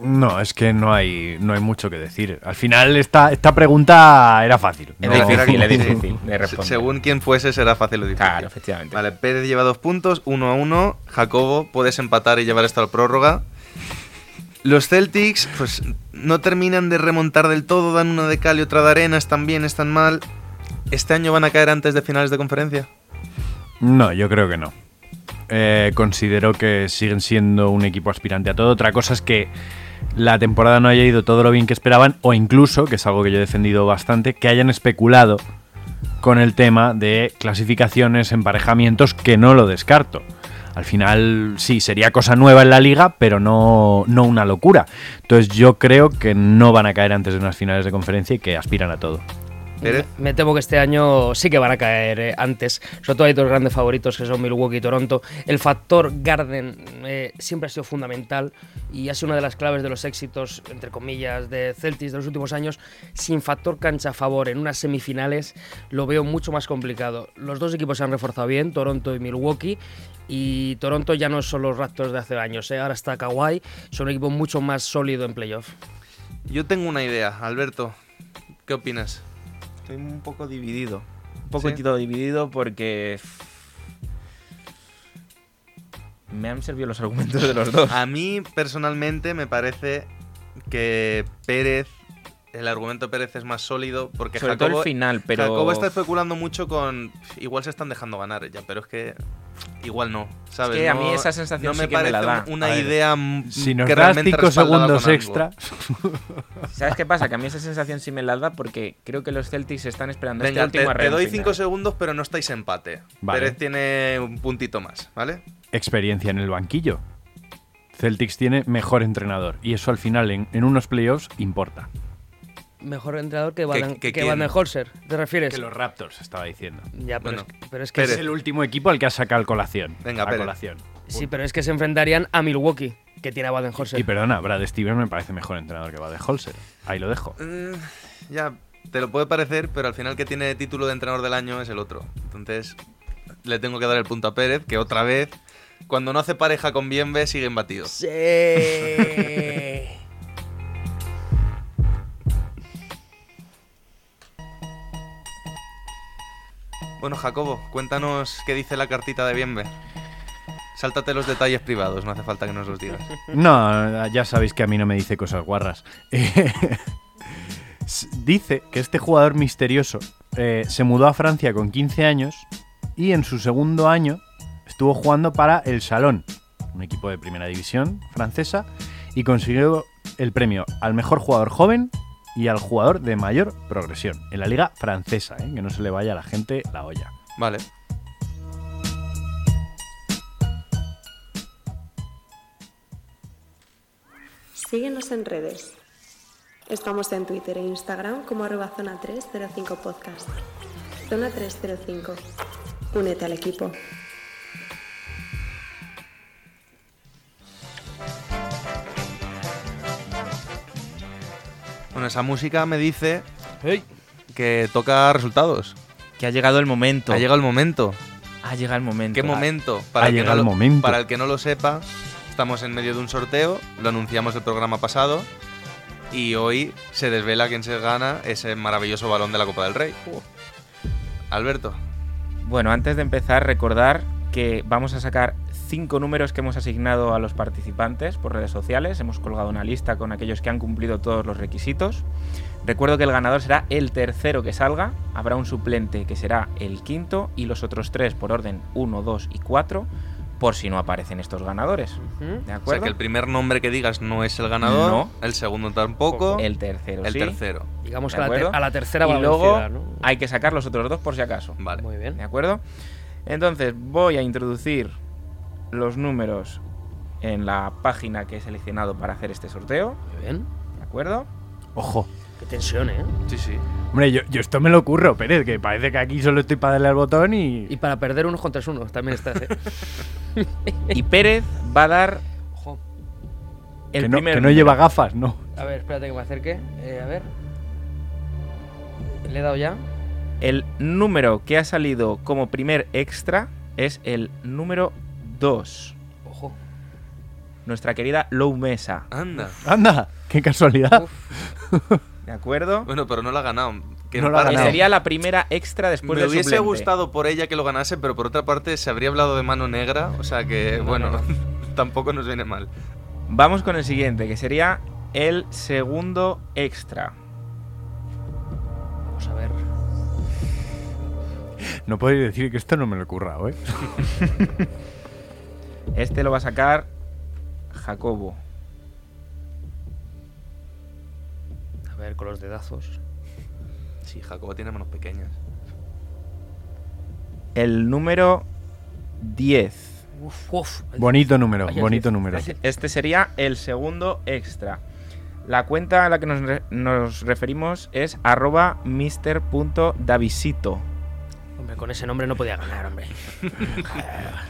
No, es que no hay, no hay mucho que decir. Al final esta, esta pregunta era fácil. difícil, Sí. difícil de Se- responder. Según quien fuese, será fácil o difícil. Claro, efectivamente. Vale, Pérez lleva dos puntos, uno a uno. Jacobo, puedes empatar y llevar esto a la prórroga. Los Celtics, pues no terminan de remontar del todo, dan una de cal y otra de arena, están bien, están mal. ¿Este año van a caer antes de finales de conferencia? No, yo creo que no. Eh, considero que siguen siendo un equipo aspirante a todo. Otra cosa es que la temporada no haya ido todo lo bien que esperaban o incluso, que es algo que yo he defendido bastante, que hayan especulado con el tema de clasificaciones, emparejamientos, que no lo descarto. Al final sí, sería cosa nueva en la liga, pero no, no una locura. Entonces yo creo que no van a caer antes de unas finales de conferencia y que aspiran a todo. Pérez. Me, me temo que este año sí que van a caer eh, antes. Sobre todo hay dos grandes favoritos que son Milwaukee y Toronto. El factor Garden eh, siempre ha sido fundamental y ha sido una de las claves de los éxitos, entre comillas, de Celtics de los últimos años. Sin factor cancha a favor en unas semifinales lo veo mucho más complicado. Los dos equipos se han reforzado bien, Toronto y Milwaukee. Y Toronto ya no son los Raptors de hace años, eh. ahora está Kawhi, son un equipo mucho más sólido en playoff. Yo tengo una idea, Alberto. ¿Qué opinas? Estoy un poco dividido. Un poquitito dividido porque. Me han servido los argumentos de los dos. A mí, personalmente, me parece que Pérez. El argumento de Pérez es más sólido porque Sobre todo Jacobo, el final, pero. Jacobo está especulando mucho con. Igual se están dejando ganar ya, pero es que. Igual no, ¿sabes? que a mí esa sensación no me sí que me parece la da. una ver, idea Si nos que das realmente 5 respaldada segundos extra, ¿Sabes qué pasa? Que a mí esa sensación sí me la da porque creo que los Celtics están esperando Venga, este te, último te arreón doy final. 5 segundos, pero no estáis empate. Vale. Pérez tiene un puntito más, ¿vale? experiencia en el banquillo. Celtics tiene mejor entrenador y eso al final en, en unos playoffs importa. Mejor entrenador que Van, que que quién? Van Holzer, ¿te refieres? Que los Raptors, estaba diciendo. Ya, pero, Bueno, es, que- pero es que Pérez. Es el último equipo al que ha sacado colación. Venga, a Pérez. colación. sí, pero es que se enfrentarían a Milwaukee, que tiene a Baden-Holzer. Y perdona, Brad Stevens me parece mejor entrenador que va de Holzer. Ahí lo dejo. Mm, ya, te lo puede parecer, pero al final que tiene título de entrenador del año es el otro. Entonces, le tengo que dar el punto a Pérez, que otra vez, cuando no hace pareja con Bienve, sigue embatido. Sí. Bueno, Jacobo, cuéntanos qué dice la cartita de Bienve. Sáltate los detalles privados, no hace falta que nos los digas. No, ya sabéis que a mí no me dice cosas guarras. Dice que este jugador misterioso eh, se mudó a Francia con 15 años y en su segundo año estuvo jugando para El Salón, un equipo de primera división francesa, y consiguió el premio al mejor jugador joven y al jugador de mayor progresión en la liga francesa, eh, que no se le vaya a la gente la olla. Vale. Síguenos en redes. Estamos en Twitter e Instagram como arroba zona 305 podcast. Zona 305. Únete al equipo. Bueno, esa música me dice que toca resultados. Que ha llegado el momento. Ha llegado el momento. Ha llegado el momento. ¿Qué momento? Ha el que llegado no el lo- momento. Para el que no lo sepa, estamos en medio de un sorteo, lo anunciamos el programa pasado y hoy se desvela quién se gana ese maravilloso balón de la Copa del Rey. Alberto, Bueno, antes de empezar, recordar que vamos a sacar cinco números que hemos asignado a los participantes por redes sociales. Hemos colgado una lista con aquellos que han cumplido todos los requisitos. Recuerdo que el ganador será el tercero que salga. Habrá un suplente que será el quinto y los otros tres por orden 1, 2 y 4 por si no aparecen estos ganadores. ¿De o sea acuerdo? que el primer nombre que digas no es el ganador, No. el segundo tampoco, El tercero, el sí. tercero. Digamos ¿De que a la, ter- acuerdo? a la tercera y va luego hay que sacar los otros dos por si acaso. Vale. Muy bien. ¿De acuerdo? Entonces voy a introducir los números en la página que he seleccionado para hacer este sorteo. Muy bien. ¿De acuerdo? Ojo. Qué tensión, ¿eh? Sí, sí. Hombre, yo, yo esto me lo ocurro, Pérez, que parece que aquí solo estoy para darle al botón y... Y para perder unos contra unos también está. ¿eh? Y Pérez va a dar Ojo. el que no, primer que no lleva gafas, no. A ver, espérate que me acerque. Eh, a ver. Le he dado ya. El número que ha salido como primer extra es el número 2. Ojo. Nuestra querida Low Mesa. Anda. Anda, qué casualidad. ¿De acuerdo? Bueno, pero no la ha ganado. Que No no la ha ganado. sería la primera extra después Me del hubiese suplente. gustado por ella que lo ganase, pero por otra parte se habría hablado de mano negra, o sea que, No, bueno, no, tampoco nos viene mal. Vamos con el siguiente, que sería el segundo extra. Vamos a ver. No podéis decir que esto no me lo he currado, ¿eh? Este lo va a sacar Jacobo. ver, con los dedazos. Sí, Jacobo tiene manos pequeñas. El número 10. Uf, uf. Bonito número, Vaya bonito diez. número. Este sería el segundo extra. La cuenta a la que nos, re- nos referimos es arroba mister.davisito. Con ese nombre no podía ganar, hombre.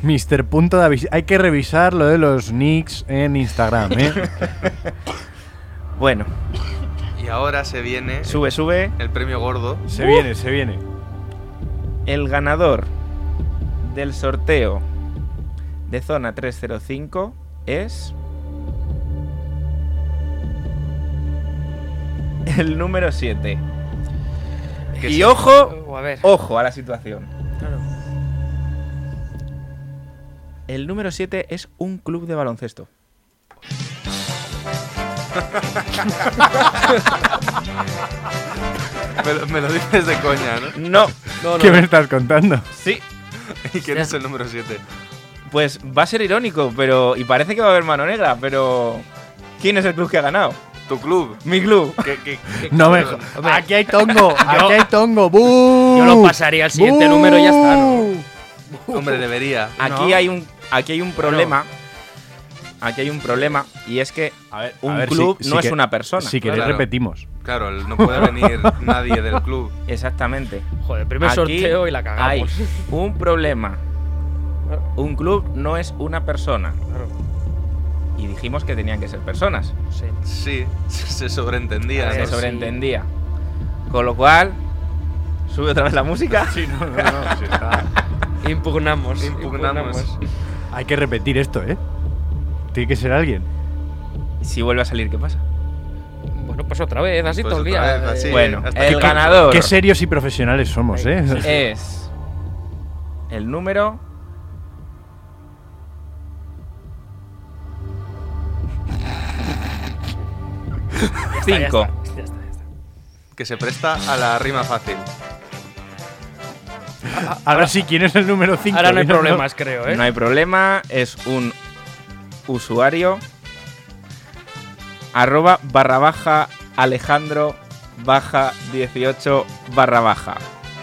Mr. Punto Davis. Hay que revisar lo de los nicks en Instagram, ¿eh? Bueno, Y ahora se viene sube, sube. el premio gordo. se viene, se viene. El ganador del sorteo de zona 305 es. El número 7. Que Y sí. ojo, O a ver. ojo a la situación. Claro. El número 7 es un club de baloncesto. Me, lo- me lo dices de coña, ¿no? No, No, no, ¿Qué no. me estás contando? sí. ¿Y quién es el número 7? Pues va a ser irónico, pero. Y parece que va a haber mano negra, pero. ¿Quién es el club que ha ganado? Tu club. Mi club. ¿Qué, qué- qué No me Aquí hay tongo, aquí hay tongo. ¡Bú! Yo lo pasaría al siguiente número y ya está, ¿no? Hombre, debería. Aquí No. hay un. Aquí hay un problema. Aquí hay un problema. Y es que A ver, un a ver, club si- si no es que- una persona. Si queréis, Claro. repetimos. Claro, no puede venir nadie del club. Exactamente. Joder, primer Aquí sorteo y la Hay cagamos. un problema. Un club no es una persona. Claro. Y dijimos que tenían que ser personas. Sí. Sí, se sobreentendía. Se ¿no? sobreentendía. Con lo cual. Sube otra vez la música. Sí, no, no, no. sí está. Impugnamos. Impugnamos. Hay que repetir esto, ¿eh? Tiene que ser alguien. Si vuelve a salir, ¿qué pasa? Bueno, pues otra vez, así Pues todo el día. vez, así. eh, bueno, el que- ganador Qué serios y profesionales somos, ¿eh? es. El número. ya 5. está, ya está, ya está. Que se presta a la rima fácil. Ahora sí, ¿quién es el número 5? Ahora no hay problemas, creo, ¿eh? No hay problema, es un usuario arroba barra baja Alejandro baja 18 barra baja.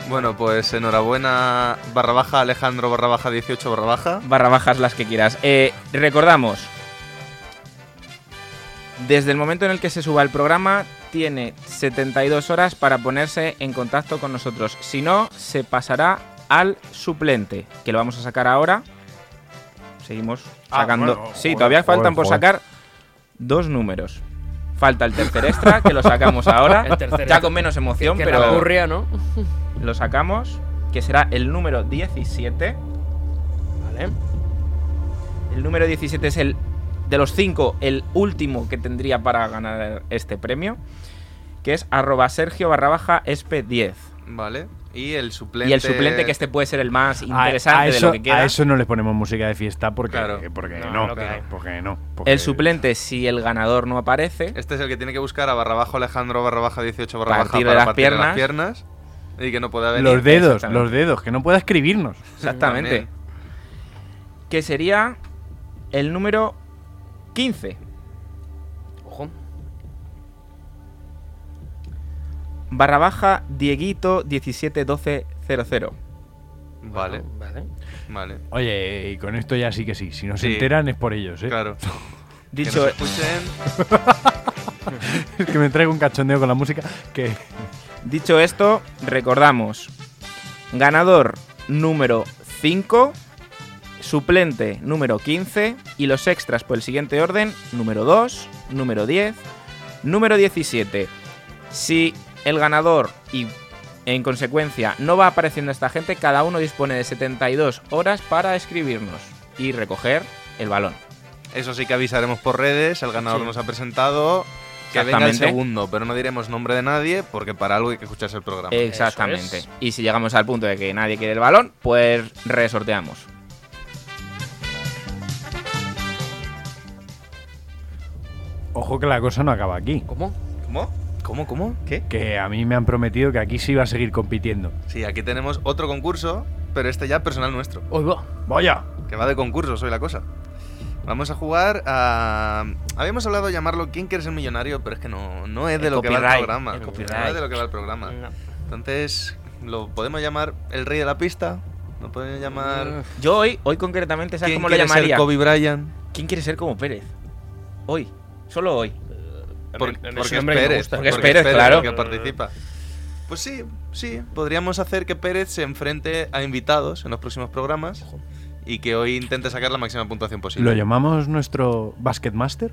Bueno, pues enhorabuena, barra baja Alejandro, barra baja 18, barra baja. Barra bajas las que quieras. Eh, recordamos, desde el momento en el que se suba el programa, tiene 72 horas para ponerse en contacto con nosotros. Si no, se pasará al suplente, que lo vamos a sacar ahora. Seguimos Ah, sacando. bueno, sí, joder, todavía faltan joder, por joder. sacar dos números. Falta el tercer extra, que lo sacamos ahora. El tercer ya con menos emoción, que pero la ocurría, ¿no? lo sacamos, que será el número 17. Vale. El número 17 es el de los 5, el último que tendría para ganar este premio, que es arroba Sergio barra baja espe 10. Vale. Y el suplente. Y el suplente, que este puede ser el más interesante a de eso, lo que queda. a eso no le ponemos música de fiesta porque, Claro. porque No, no, porque no. porque- El suplente, si el ganador no aparece, Este es el que tiene que buscar a barra baja Alejandro, barra baja 18, barra baja de para las partir de piernas. las piernas. Y que no pueda venir. Los dedos, los dedos, que no pueda escribirnos. exactamente, que sería el número 15. Ojo. Barra baja Dieguito 171200. Vale, Vale. vale. Oye, y con esto ya sí que sí. Si no se Sí. enteran es por ellos, ¿eh? Claro. Dicho, que nos escuchen. Es que me traigo un cachondeo con la música que... Dicho esto, recordamos, ganador número 5, suplente número 15 y los extras por el siguiente orden, número 2, número 10, número 17. Si el ganador y en consecuencia no va apareciendo esta gente, cada uno dispone de 72 horas para escribirnos y recoger el balón. Eso sí que avisaremos por redes. El ganador Sí. nos ha presentado. Que venga el Exactamente. segundo, pero no diremos nombre de nadie porque para algo hay que escucharse el programa. Exactamente. es. Y si llegamos al punto de que nadie quiere el balón, pues resorteamos. Ojo que la cosa no acaba aquí. ¿Cómo? ¿Cómo? ¿Cómo, cómo? ¿Qué? Que a mí me han prometido que aquí sí va a seguir compitiendo. Sí, aquí tenemos otro concurso, pero este ya personal nuestro. Va. ¡Vaya! Que va de concurso, soy la cosa. Vamos a jugar a. Habíamos hablado de llamarlo ¿Quién quiere ser millonario? Pero es que no, no es de El lo que va el programa. el No es de lo que va el programa. No. Entonces, lo podemos llamar el rey de la pista. Lo podemos llamar. Yo hoy, hoy concretamente, ¿sabes ¿Quién cómo lo quiere ser llamaría? Kobe Bryant? ¿Quién quiere ser como Pérez? Hoy. Solo hoy. Por- a mí porque es Pérez. Porque es Pérez, claro. que participa. Pues sí, sí. Podríamos hacer que Pérez se enfrente a invitados en los próximos programas y que hoy intente sacar la máxima puntuación posible. ¿Lo llamamos nuestro Basketmaster?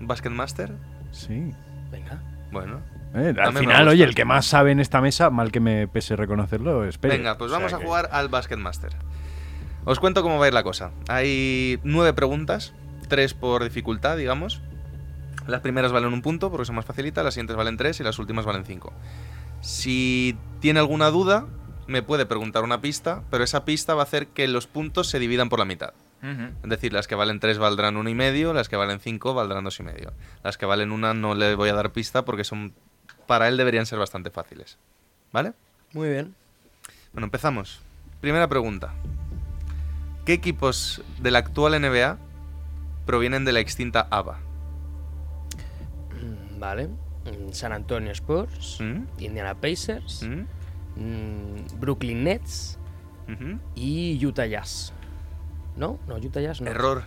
¿Basketmaster? Sí. Venga. Bueno. Eh, al final, oye, el que más sabe en esta mesa, mal que me pese reconocerlo, es Pérez. Venga, pues O sea vamos a que- jugar al Basketmaster. Os cuento cómo va a ir la cosa. Hay nueve preguntas, tres por dificultad, digamos. Las primeras valen un punto porque son más facilitas, las siguientes valen tres y las últimas valen cinco. Si tiene alguna duda, me puede preguntar una pista, pero esa pista va a hacer que los puntos se dividan por la mitad. Es decir, las que valen 3 valdrán uno y medio, las que valen 5 valdrán dos y medio. Las que valen una no le voy a dar pista porque son para él deberían ser bastante fáciles. ¿Vale? Muy bien. Bueno, empezamos. Primera pregunta. ¿Qué equipos de la actual NBA provienen de la extinta ABA? Vale. Mm, San Antonio Spurs, ¿Mm? Indiana Pacers, ¿Mm? Brooklyn Nets y Utah Jazz. ¿No? No, Utah Jazz no. Error.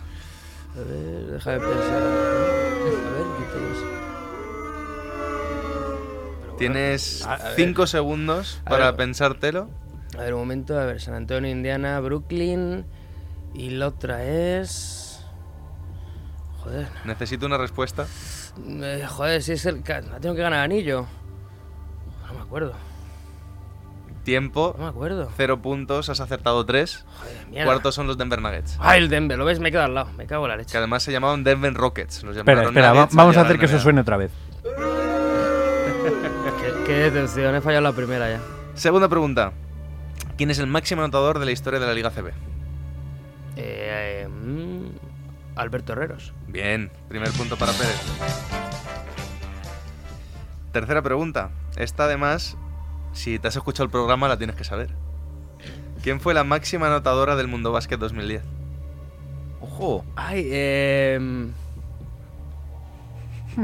A ver, déjame pensar. A ver, Utah Jazz. Tienes a- a ver. 5 segundos para ver. pensártelo. A ver, un momento. A ver, San Antonio, Indiana, Brooklyn. Y la otra es. Joder. Necesito una respuesta. Eh, joder, si es el. Tengo que ganar anillo. No me acuerdo. Tiempo. No me acuerdo. Cero puntos, has acertado tres. Joder, mierda. Cuartos son los Denver Nuggets. Ah, el Denver, ¿lo ves? Me he quedado al lado. Me cago en la Que leche. además se llamaban Denver Rockets. Los Espera, espera, Nuggets vamos a hacer que eso suene otra vez. Qué, qué decepción, he fallado la primera ya. Segunda pregunta. ¿Quién es el máximo anotador de la historia de la Liga CB? Eh, eh, mm, Alberto Herreros. Bien, primer punto para Pérez. Tercera pregunta. Esta además, si te has escuchado el programa, la tienes que saber. ¿Quién fue la máxima anotadora del Mundo Básquet 2010? Ojo. Ay, eh.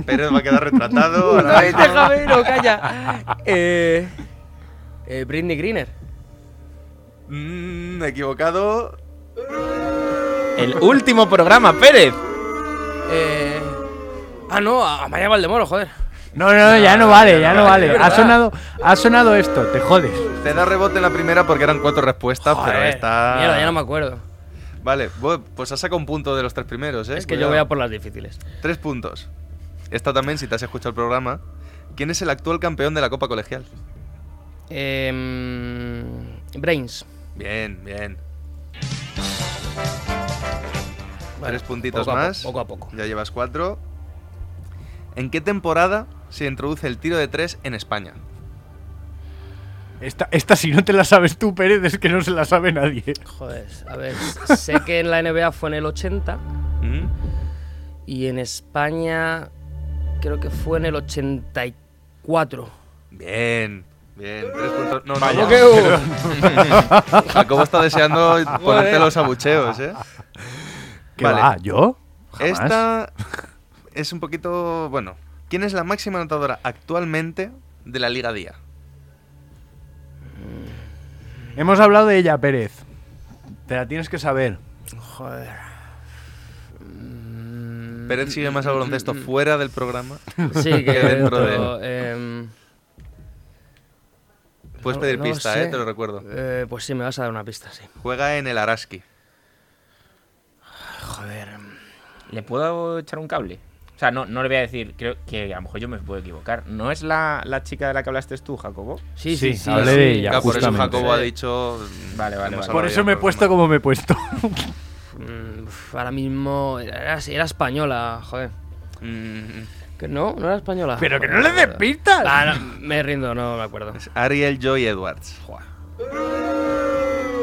Pérez va a quedar retratado. mismo. déjame, no, calla. Eh, eh, Britney Greener. Mm, equivocado. El último programa, Pérez. Eh, ah, no, a Maya Valdemoro, joder. No, no, no, ya no vale, ya no vale. Ha sonado, ha sonado esto, te jodes. Te da rebote en la primera porque eran cuatro respuestas, pero está. Mierda, ya no me acuerdo. Vale, pues has sacado un punto de los tres primeros, ¿eh? Es que yo voy a por las difíciles. Tres puntos. Esta también, si te has escuchado el programa. ¿Quién es el actual campeón de la Copa Colegial? Eh, Brains. Bien, bien. Vale, Tres puntitos poco a po- más. poco a poco. Ya llevas cuatro. ¿En qué temporada se introduce el tiro de tres en España? Esta, esta si no te la sabes tú, Pérez, es que no se la sabe nadie. Joder, a ver, sé que en la NBA fue en el 80 ¿Mm? y en España creo que fue en el 84. Bien, bien. Tres puntos. No, no. Jacobo está deseando ponerte los abucheos, ¿eh? ¿Qué Vale. va? ¿Yo? Jamás. Esta es un poquito. Bueno, ¿quién es la máxima anotadora actualmente de la Liga Día? Hemos hablado de ella, Pérez. Te la tienes que saber. Joder. Mm, Pérez sigue más al baloncesto fuera del programa. Sí, que que dentro de dentro, em, Puedes no- pedir no pista. ¿eh? Te lo recuerdo. eh, pues sí, me vas a dar una pista, sí. Juega en el Araski. Joder. ¿Le puedo echar un cable? O sea, no, no le voy a decir, creo que a lo mejor yo me puedo equivocar. ¿No es la, la chica de la que hablaste tú, Jacobo? Sí, Sí, sí, sí. hablé sí. de ella, Claro, por eso. Jacobo ha dicho. Vale, vale. Por eso me he puesto como me he puesto. Uf, ahora mismo era, era española, joder. Mm, ¿Que no? ¿No era española? Pero que no le des pistas. Ah, no, me rindo, no me acuerdo. es Ariel Joy Edwards.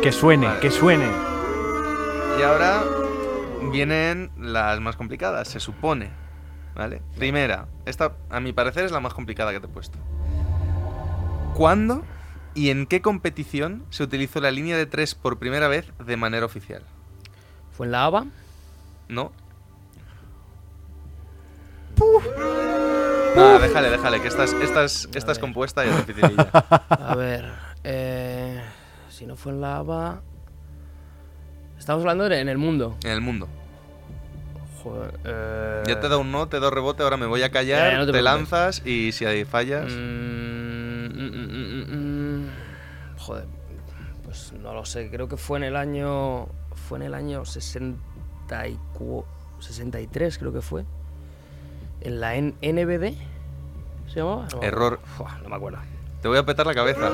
Que suene, que suene. Y ahora vienen las más complicadas, se supone. ¿Vale? Primera, esta a mi parecer es la más complicada que te he puesto. ¿Cuándo y en qué competición se utilizó la línea de tres por primera vez de manera oficial? ¿Fue en la ABA? No. Nada, déjale, déjale, que esta es, esta es, esta es compuesta y es dificililla. A ver, eh, si no fue en la ABA... Estamos hablando de en el mundo. En el mundo. Joder, eh, Ya te da un no, te da rebote, ahora me voy a callar, Eh, no te lanzas y si ahí fallas... mm, mm, mm, mm, mm. Joder, pues no lo sé, creo que fue en el año... Fue en el año 64, 63 creo que fue. En la N- NBD, ¿se llamaba? No Error. no me acuerdo. Te voy a petar la cabeza.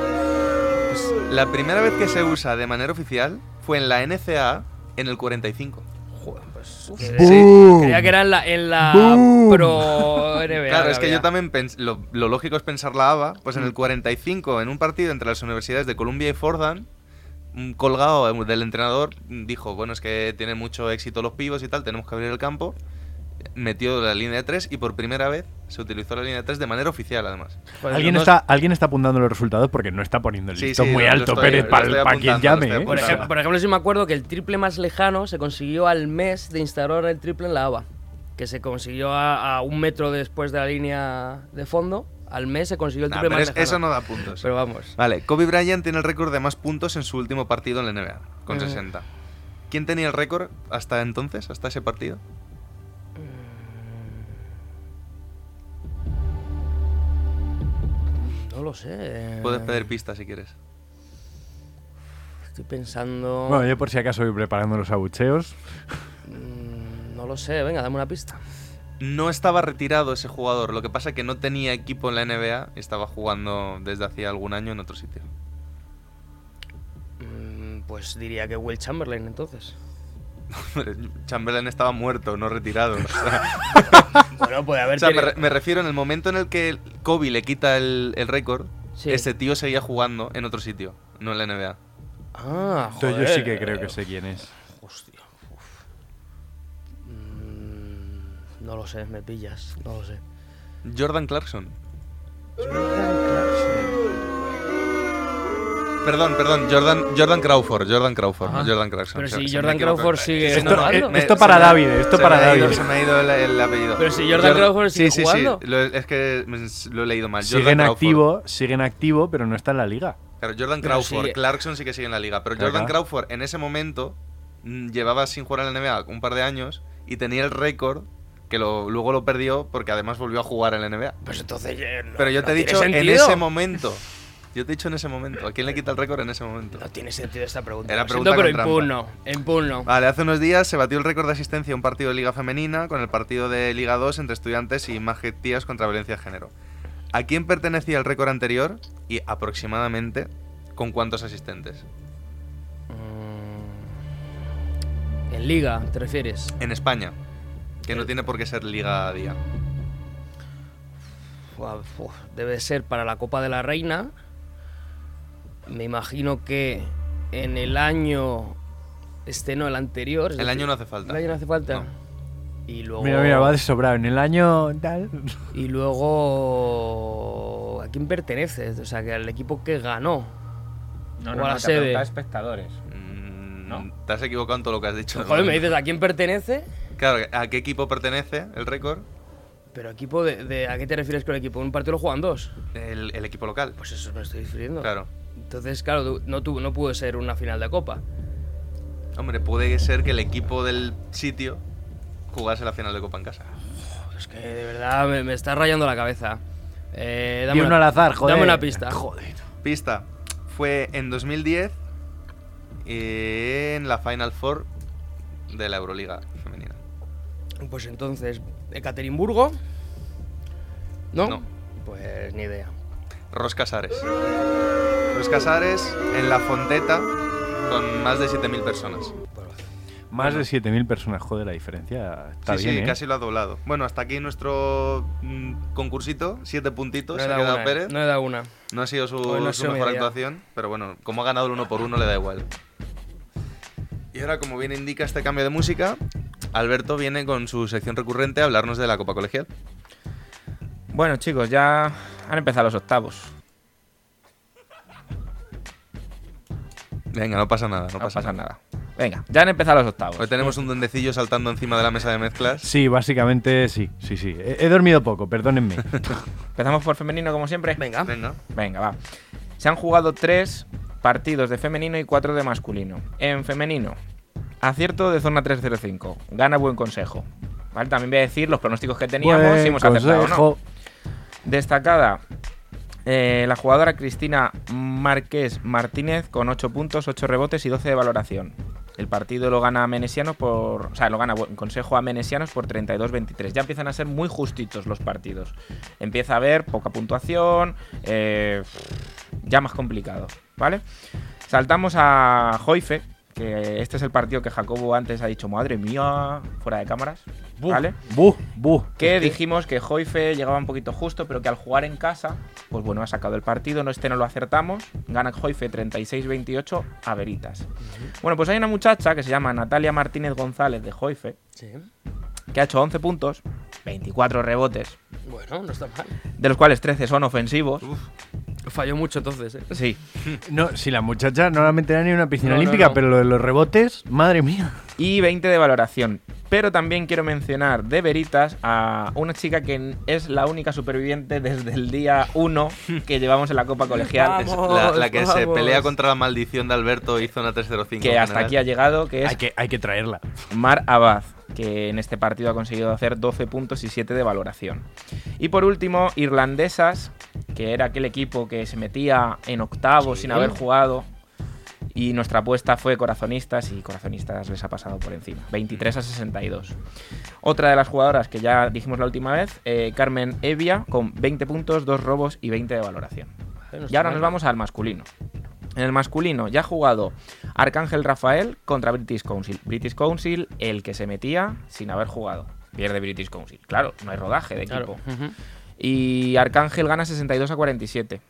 Pues, la primera vez que se usa de manera oficial fue en la NCAA en el 45. Joder, pues... Sí. Creía que era en la, en la Pro NBA. Claro, es que había. yo también lo, lo lógico es pensar la ABA, pues en el 45, en un partido entre las universidades de Columbia y Fordham, colgado del entrenador dijo, bueno, es que tiene mucho éxito los pivos y tal, tenemos que abrir el campo. Metió la línea de 3 y por primera vez se utilizó la línea de 3 de manera oficial, además. Pues ¿Alguien, no- está, alguien está apuntando los resultados porque no está poniendo el Sí, listón sí, muy alto, estoy- Pérez, para quien llame. ¿eh? Por, Claro. ejem- por ejemplo, sí me acuerdo que el triple más lejano se consiguió al mes de instalar el triple en la ABA. Que se consiguió a, a un metro después de la línea de fondo. Al mes se consiguió el Nah, triple pero más es- lejano. eso no da puntos. Pero vamos. Vale, Kobe Bryant tiene el récord de más puntos en su último partido en la NBA, con Ujú. 60. ¿Quién tenía el récord hasta entonces, hasta ese partido? No lo sé. eh, Puedes pedir pistas si quieres. Estoy pensando. Bueno, yo por si acaso voy preparando los abucheos. Mm, No lo sé, venga, dame una pista. No estaba retirado ese jugador, lo que pasa es que no tenía equipo en la NBA y estaba jugando desde hacía algún año en otro sitio. Mm, Pues diría que Will Chamberlain entonces. Chamberlain estaba muerto, no retirado. O sea, Bueno, puede haber o sea, me, tenido- re- me refiero en el momento en el que Kobe le quita el, el récord, Sí. ese tío seguía jugando en otro sitio, no en la NBA. Ah, Entonces yo joder, sí que creo que sé quién es. Hostia. uf. Mm, no lo sé, me pillas. No lo sé. Jordan Clarkson. Perdón, perdón, Jordan, Jordan Crawford, Jordan Crawford, Ajá. no Jordan Clarkson. Pero si Jordan. Crawford sigue Esto- jugando. esto para David, esto para ido- David. se me ha ido el, el apellido. Pero si Jordan Crawford sigue sí, sí, jugando. Sí, lo- es que lo he leído mal. Sigue Jordan en Crawford. activo, sigue en activo, pero no está en la liga. Claro, Jordan Pero Crawford, sigue- Clarkson sí que sigue en la liga, pero Claro, Jordan. Crawford en ese momento mm, llevaba sin jugar en la NBA un par de años y tenía el récord que lo, luego lo perdió porque además volvió a jugar en la NBA. Pues entonces. eh, no- Pero yo no te he dicho en ese momento. Yo te he dicho en ese momento. ¿A quién le quita el récord en ese momento? No tiene sentido esta pregunta. Era pregunta siento, pero con impugno. Impugno. Vale, hace unos días se batió el récord de asistencia a un partido de Liga Femenina con el partido de Liga 2 entre estudiantes y Majetías contra violencia de género. ¿A quién pertenecía el récord anterior y aproximadamente con cuántos asistentes? Mm, En Liga, ¿te refieres? En España, que no tiene por qué ser Liga a día. Uf, Debe ser para la Copa de la Reina. Me imagino que en el año. Este no, el anterior. El decir, año no hace falta. El año no hace falta. No. Y luego. Mira, mira, va de sobrado. En el año tal. Y luego. ¿A quién pertenece? O sea, que al equipo que ganó. No, O no, a la no, sede. espectadores. Mm, ¿No? Te has equivocado en todo lo que has dicho. Joder, me dices a quién pertenece. Claro, ¿a qué equipo pertenece el récord? Pero equipo de, de- ¿A qué te refieres con equipo? ¿Un partido lo juegan dos? El, el equipo local. Pues eso me estoy refiriendo. Claro. Entonces, claro, no, tu- no pudo ser una final de Copa. Hombre, puede ser que el equipo del sitio jugase la final de Copa en casa. Es que de verdad me, me está rayando la cabeza. Eh, Y dame uno una- al azar, joder. Dame una pista. Joder. Pista. Fue en 2010 en la Final Four de la Euroliga femenina. Pues entonces, Ekaterimburgo. ¿No? No. Pues ni idea. Ros Ros Casares en la Fonteta con más de 7.000 personas. Más de 7.000 personas, joder, la diferencia está sí, bien, sí, ¿eh? casi lo ha doblado. Bueno, hasta aquí nuestro mm, concursito. Siete puntitos. No ha dado quedado una, Pérez. no he dado una. No ha sido su, no su mejor actuación, pero bueno, como ha ganado el uno por uno le da igual. Y ahora, como bien indica este cambio de música, Alberto viene con su sección recurrente a hablarnos de la Copa Colegial. Bueno, chicos, ya han empezado los octavos. Venga, no pasa nada, no, No, pasa, pasa nada. nada. Venga, ya han empezado los octavos. Hoy tenemos un duendecillo saltando encima de la mesa de mezclas. Sí, básicamente sí, sí, sí. He, he dormido poco, perdónenme. Empezamos por femenino como siempre. Venga. Venga. Venga, va. Se han jugado tres partidos de femenino y cuatro de masculino. En femenino, acierto de zona 305. Gana buen consejo. ¿Vale? También voy a decir los pronósticos que teníamos Buen si hemos acertado o no. consejo. Destacada eh, la jugadora Cristina Márquez Martínez con 8 puntos, 8 rebotes y 12 de valoración. El partido lo gana Menesianos por. O sea, lo gana consejo a Menesianos por 32-23. Ya empiezan a ser muy justitos los partidos. Empieza a haber poca puntuación. eh, ya más complicado. ¿Vale? Saltamos a Joife. Que este es el partido que Jacobo antes ha dicho, madre mía, fuera de cámaras. ¿Vale? Buh, buh. Que dijimos que Joife llegaba un poquito justo, pero que al jugar en casa, pues bueno, ha sacado el partido, no este no lo acertamos, gana Joife 36-28 a Veritas. Bueno, pues hay una muchacha que se llama Natalia Martínez González de Joife, Sí. que ha hecho 11 puntos, 24 rebotes, Bueno, no está mal. de los cuales 13 son ofensivos. Falló mucho entonces, ¿eh? Sí. No, si la muchacha no la meterá ni una piscina No, no, olímpica, no. pero lo de los rebotes, madre mía. Y 20 de valoración. Pero también quiero mencionar de Veritas a una chica que es la única superviviente desde el día 1 que llevamos en la Copa Colegial. Vamos. la, la que se vamos. pelea contra la maldición de Alberto y zona 305. que hasta general. aquí ha llegado, que es Hay que, hay que traerla. Mar Abad, que en este partido ha conseguido hacer 12 puntos y 7 de valoración. Y por último, Irlandesas, que era aquel equipo que se metía en octavos Sí. sin haber jugado. Y nuestra apuesta fue Corazonistas y Corazonistas les ha pasado por encima. 23 a 62. Otra de las jugadoras que ya dijimos la última vez, eh, Carmen Evia, con 20 puntos, 2 robos y 20 de valoración. Y ahora nos vamos al masculino. En el masculino ya ha jugado Arcángel Rafael contra British Council. British Council, el que se metía sin haber jugado. Pierde British Council. Claro, no hay rodaje de equipo. Claro. Ujú. Y Arcángel gana 62 a 47.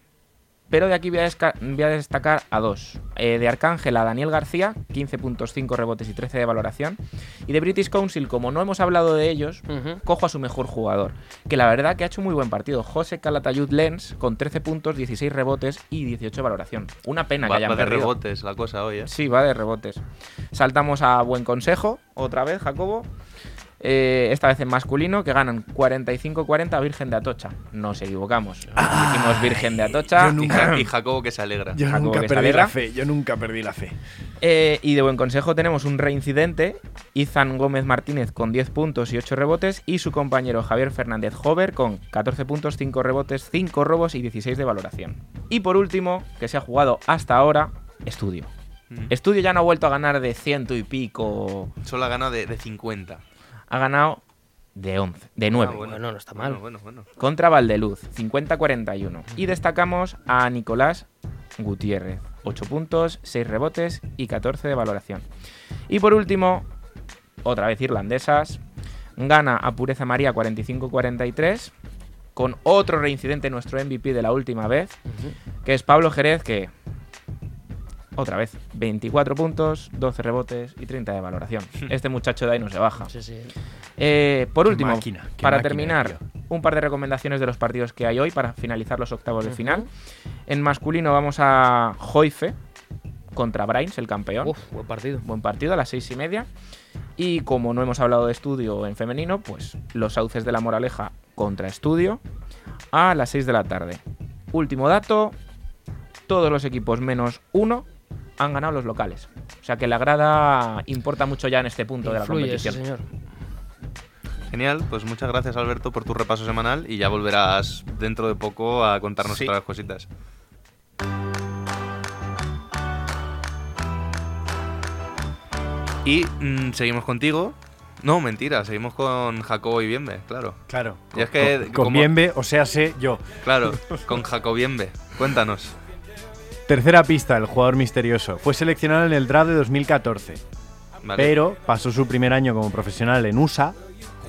Pero de aquí voy a, desca- voy a destacar a dos. Eh, de Arcángel a Daniel García, 15 puntos, 5 rebotes y 13 de valoración. Y de British Council, como no hemos hablado de ellos, cojo a su mejor jugador. Que la verdad que ha hecho un muy buen partido. José Calatayud Lens, con 13 puntos, 16 rebotes y 18 de valoración. Una pena que Va, hayan va de perdido. rebotes la cosa hoy, ¿eh? Sí, va de rebotes. Saltamos a Buen Consejo, otra vez, Jacobo. Eh, esta vez en masculino, que ganan 45-40 a Virgen de Atocha. Nos equivocamos. Dijimos Virgen de Atocha. yo Y, nunca- Ja- y Jacobo que se alegra. Yo Jacobo nunca que perdí la fe, yo nunca perdí la fe. Eh, y de buen consejo tenemos un reincidente, Izan Gómez Martínez con 10 puntos y 8 rebotes y su compañero Javier Fernández Hover con 14 puntos, 5 rebotes, 5 robos y 16 de valoración. Y por último, que se ha jugado hasta ahora, Estudio. Mm. Estudio ya no ha vuelto a ganar de ciento y pico, Solo ha ganado de, de 50. Ha ganado de 11, de 9. Ah, Bueno, no está mal. Bueno, bueno, bueno. Contra Valdeluz, 50-41. Y destacamos a Nicolás Gutiérrez, 8 puntos, 6 rebotes y 14 de valoración. Y por último, otra vez irlandesas, gana a Pureza María 45-43, con otro reincidente nuestro MVP de la última vez, que es Pablo Jerez, que otra vez, 24 puntos, 12 rebotes y 30 de valoración. Este muchacho de ahí no se baja. Sí, sí. Eh, por Qué último, máquina, qué para máquina, terminar, tío. un par de recomendaciones de los partidos que hay hoy para finalizar los octavos de final. En masculino vamos a Joife contra Brains, el campeón. Uf, buen partido. Buen partido a las seis y media. Y como no hemos hablado de estudio en femenino, pues los sauces de la moraleja contra estudio a las 6 de la tarde. Último dato, todos los equipos menos uno han ganado los locales. O sea que la grada importa mucho ya en este punto de la competición. señor. Genial, pues muchas gracias Alberto por tu repaso semanal y ya volverás dentro de poco a contarnos Sí. otras cositas. Y mm, seguimos contigo. No, mentira, seguimos con Jacobo y Bienve, claro. Claro. Y es que, con, con Bienve, o sea, sé yo. Claro, con Jacobienve. Cuéntanos. Tercera pista, el jugador misterioso. Fue seleccionado en el draft de 2014, Vale. pero pasó su primer año como profesional en USA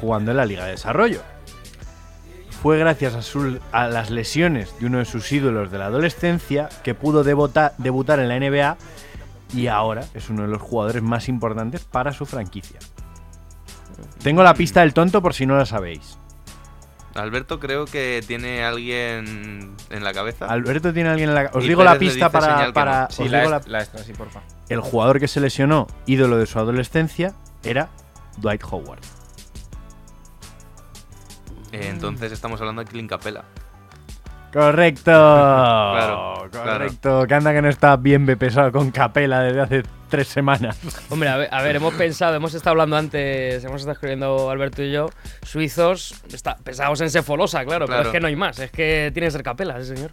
jugando en la Liga de Desarrollo. Fue gracias a, su- a las lesiones de uno de sus ídolos de la adolescencia que pudo debuta- debutar en la NBA y ahora es uno de los jugadores más importantes para su franquicia. Tengo la pista del tonto por si no la sabéis. Alberto creo que tiene alguien en la cabeza. Alberto tiene alguien en la. Os Y digo la Pérez pista para. para no. Sí, os la, digo la- est- la extra, sí, porfa. el jugador que se lesionó, ídolo de su adolescencia, era Dwight Howard. Eh, entonces estamos hablando de Clint Capela. Correcto. Claro, Correcto. Que anda que no está bien pesado con Capela desde hace tres semanas. Hombre, a ver, a ver, hemos pensado, hemos estado hablando antes, hemos estado escribiendo Alberto y yo, suizos, está, pensábamos en Sefolosa, claro, pero Claro. es que no hay más, es que tiene que ser capela, ese señor.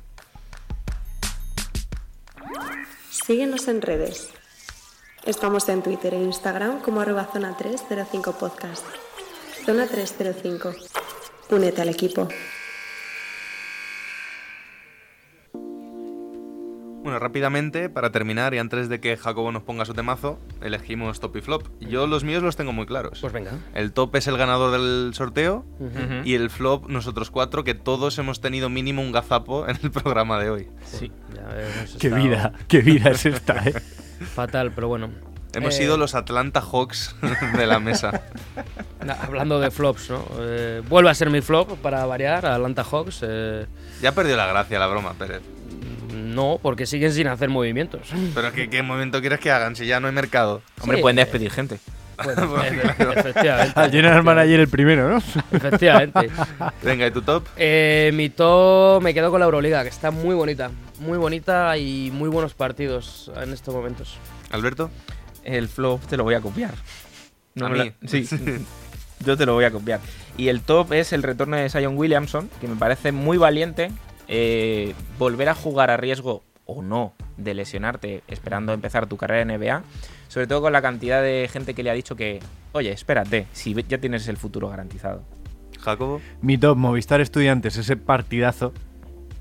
Síguenos en redes. Estamos en Twitter e Instagram como arroba zona 305 podcast. Zona 305. Únete al equipo. Bueno, rápidamente, para terminar y antes de que Jacobo nos ponga su temazo, elegimos top y flop. Yo los míos los tengo muy claros. Pues venga. El top es el ganador del sorteo y el flop nosotros cuatro, que todos hemos tenido mínimo un gazapo en el programa de hoy. Sí, ya hemos Qué estado vida, qué vida es esta, eh. Fatal, pero bueno. Hemos Eh, sido los Atlanta Hawks de la mesa. hablando de flops, ¿no? Eh, vuelve a ser mi flop para variar, Atlanta Hawks. eh, Ya perdió la gracia la broma, Pérez. No, porque siguen sin hacer movimientos. Pero ¿qué, qué momento quieres que hagan si ya no hay mercado? Hombre, Sí, pueden eh, despedir gente. Bueno, efe- efectivamente. Al General Manager el primero, ¿no? Efectivamente. Venga, ¿y tu top? Eh, mi top me quedo con la Euroliga, que está muy bonita. Muy bonita y muy buenos partidos en estos momentos. Alberto. El flop te lo voy a copiar. ¿A me la- mí? Sí. Yo te lo voy a copiar. Y el top es el retorno de Zion Williamson, que me parece muy valiente. Eh, volver a jugar a riesgo o no de lesionarte esperando empezar tu carrera en NBA. Sobre todo con la cantidad de gente que le ha dicho que, oye, espérate, si ya tienes el futuro garantizado. Jacobo. Mi top Movistar Estudiantes, ese partidazo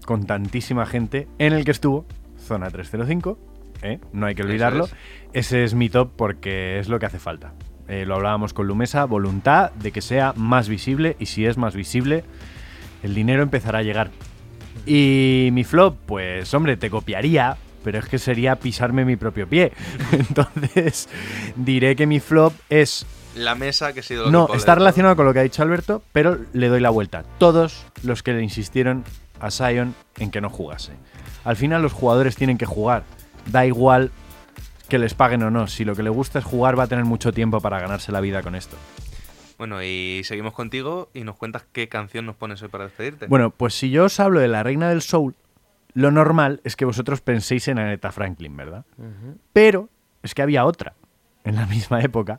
con tantísima gente en el que estuvo Zona 305, ¿eh? no hay que olvidarlo. es. Ese es mi top porque es lo que hace falta. Eh, lo hablábamos con Lumesa, voluntad de que sea más visible y si es más visible, el dinero empezará a llegar. Y mi flop, pues hombre, te copiaría, pero es que sería pisarme mi propio pie. Entonces diré que mi flop es La mesa que ha sido lo no, que está relacionado con lo que ha dicho Alberto, pero le doy la vuelta. Todos los que le insistieron a Sion en que no jugase. Al final los jugadores tienen que jugar. Da igual que les paguen o no. Si lo que le gusta es jugar, va a tener mucho tiempo para ganarse la vida con esto. Bueno, y seguimos contigo y nos cuentas qué canción nos pones hoy para despedirte. Bueno, pues si yo os hablo de la reina del soul, lo normal es que vosotros penséis en Aretha Franklin, ¿verdad? Pero es que había otra en la misma época,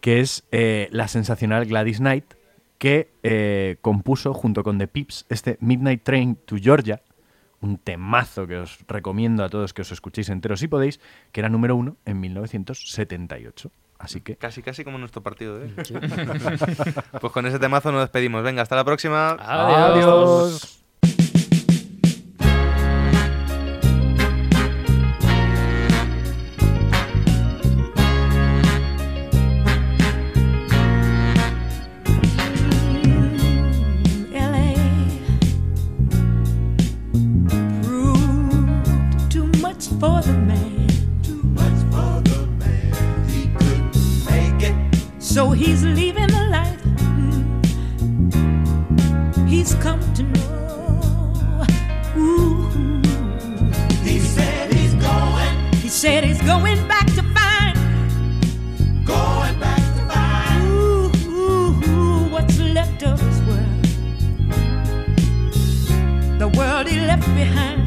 que es eh, la sensacional Gladys Knight, que eh, compuso junto con The Pips este Midnight Train to Georgia, un temazo que os recomiendo a todos que os escuchéis enteros si podéis, que era número uno en 1978. Así que Casi, casi como nuestro partido de hoy. pues con ese temazo nos despedimos. Venga, hasta la próxima. Adiós. He's come to know. Ooh. He said he's going. He said he's going back to find. Going back to find. Ooh, ooh, ooh, what's left of his world the world he left behind